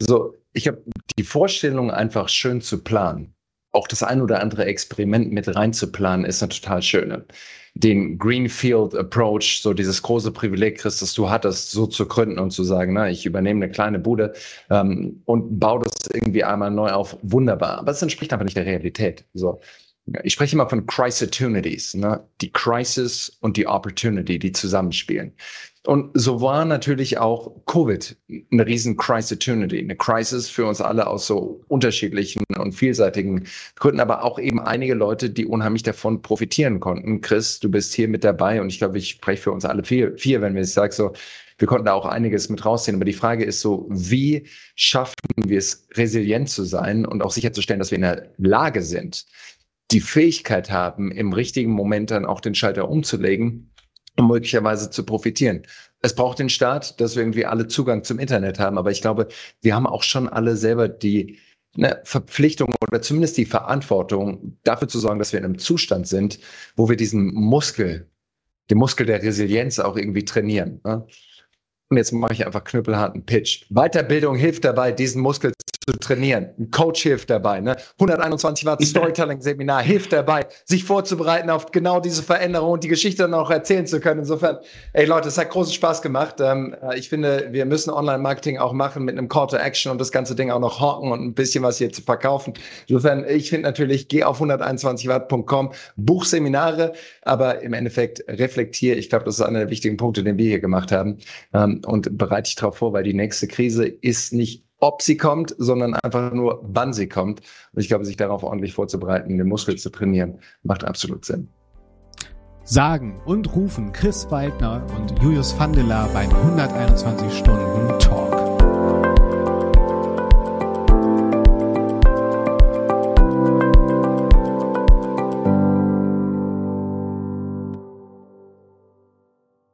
So, ich habe die Vorstellung, einfach schön zu planen. Auch das ein oder andere Experiment mit reinzuplanen, ist eine total schöne den Greenfield Approach, so dieses große Privileg, Chris, das du hattest, so zu gründen und zu sagen, na, ich übernehme eine kleine Bude ähm, und baue das irgendwie einmal neu auf. Wunderbar. Aber es entspricht einfach nicht der Realität. So. Ich spreche immer von Crisopportunities, ne? die Crisis und die Opportunity, die zusammenspielen. Und so war natürlich auch Covid eine riesen Crisopportunity, eine Crisis für uns alle aus so unterschiedlichen und vielseitigen Gründen, aber auch eben einige Leute, die unheimlich davon profitieren konnten. Chris, du bist hier mit dabei und ich glaube, ich spreche für uns alle vier, vier wenn wir es sagen, so, wir konnten da auch einiges mit rausziehen. Aber die Frage ist so, wie schaffen wir es, resilient zu sein und auch sicherzustellen, dass wir in der Lage sind, die Fähigkeit haben, im richtigen Moment dann auch den Schalter umzulegen und möglicherweise zu profitieren. Es braucht den Staat, dass wir irgendwie alle Zugang zum Internet haben. Aber ich glaube, wir haben auch schon alle selber die eine Verpflichtung oder zumindest die Verantwortung, dafür zu sorgen, dass wir in einem Zustand sind, wo wir diesen Muskel, den Muskel der Resilienz auch irgendwie trainieren. Ne? Und jetzt mache ich einfach knüppelharten Pitch. Weiterbildung hilft dabei, diesen Muskel zu trainieren. Ein Coach hilft dabei. Ne? 121 Watt Storytelling-Seminar hilft dabei, sich vorzubereiten auf genau diese Veränderung und die Geschichte dann auch erzählen zu können. Insofern, ey Leute, es hat großen Spaß gemacht. Ähm, äh, ich finde, wir müssen Online-Marketing auch machen mit einem Call to Action und das ganze Ding auch noch hocken und ein bisschen was hier zu verkaufen. Insofern, ich finde natürlich, geh auf 121watt.com, buch Seminare, aber im Endeffekt reflektiere. Ich glaube, das ist einer der wichtigen Punkte, den wir hier gemacht haben. Ähm, und bereite dich darauf vor, weil die nächste Krise ist nicht ob sie kommt, sondern einfach nur, wann sie kommt. Und ich glaube, sich darauf ordentlich vorzubereiten, den Muskel zu trainieren, macht absolut Sinn. Sagen und rufen Chris Waldner und Julius Vandela beim 121 Stunden Talk.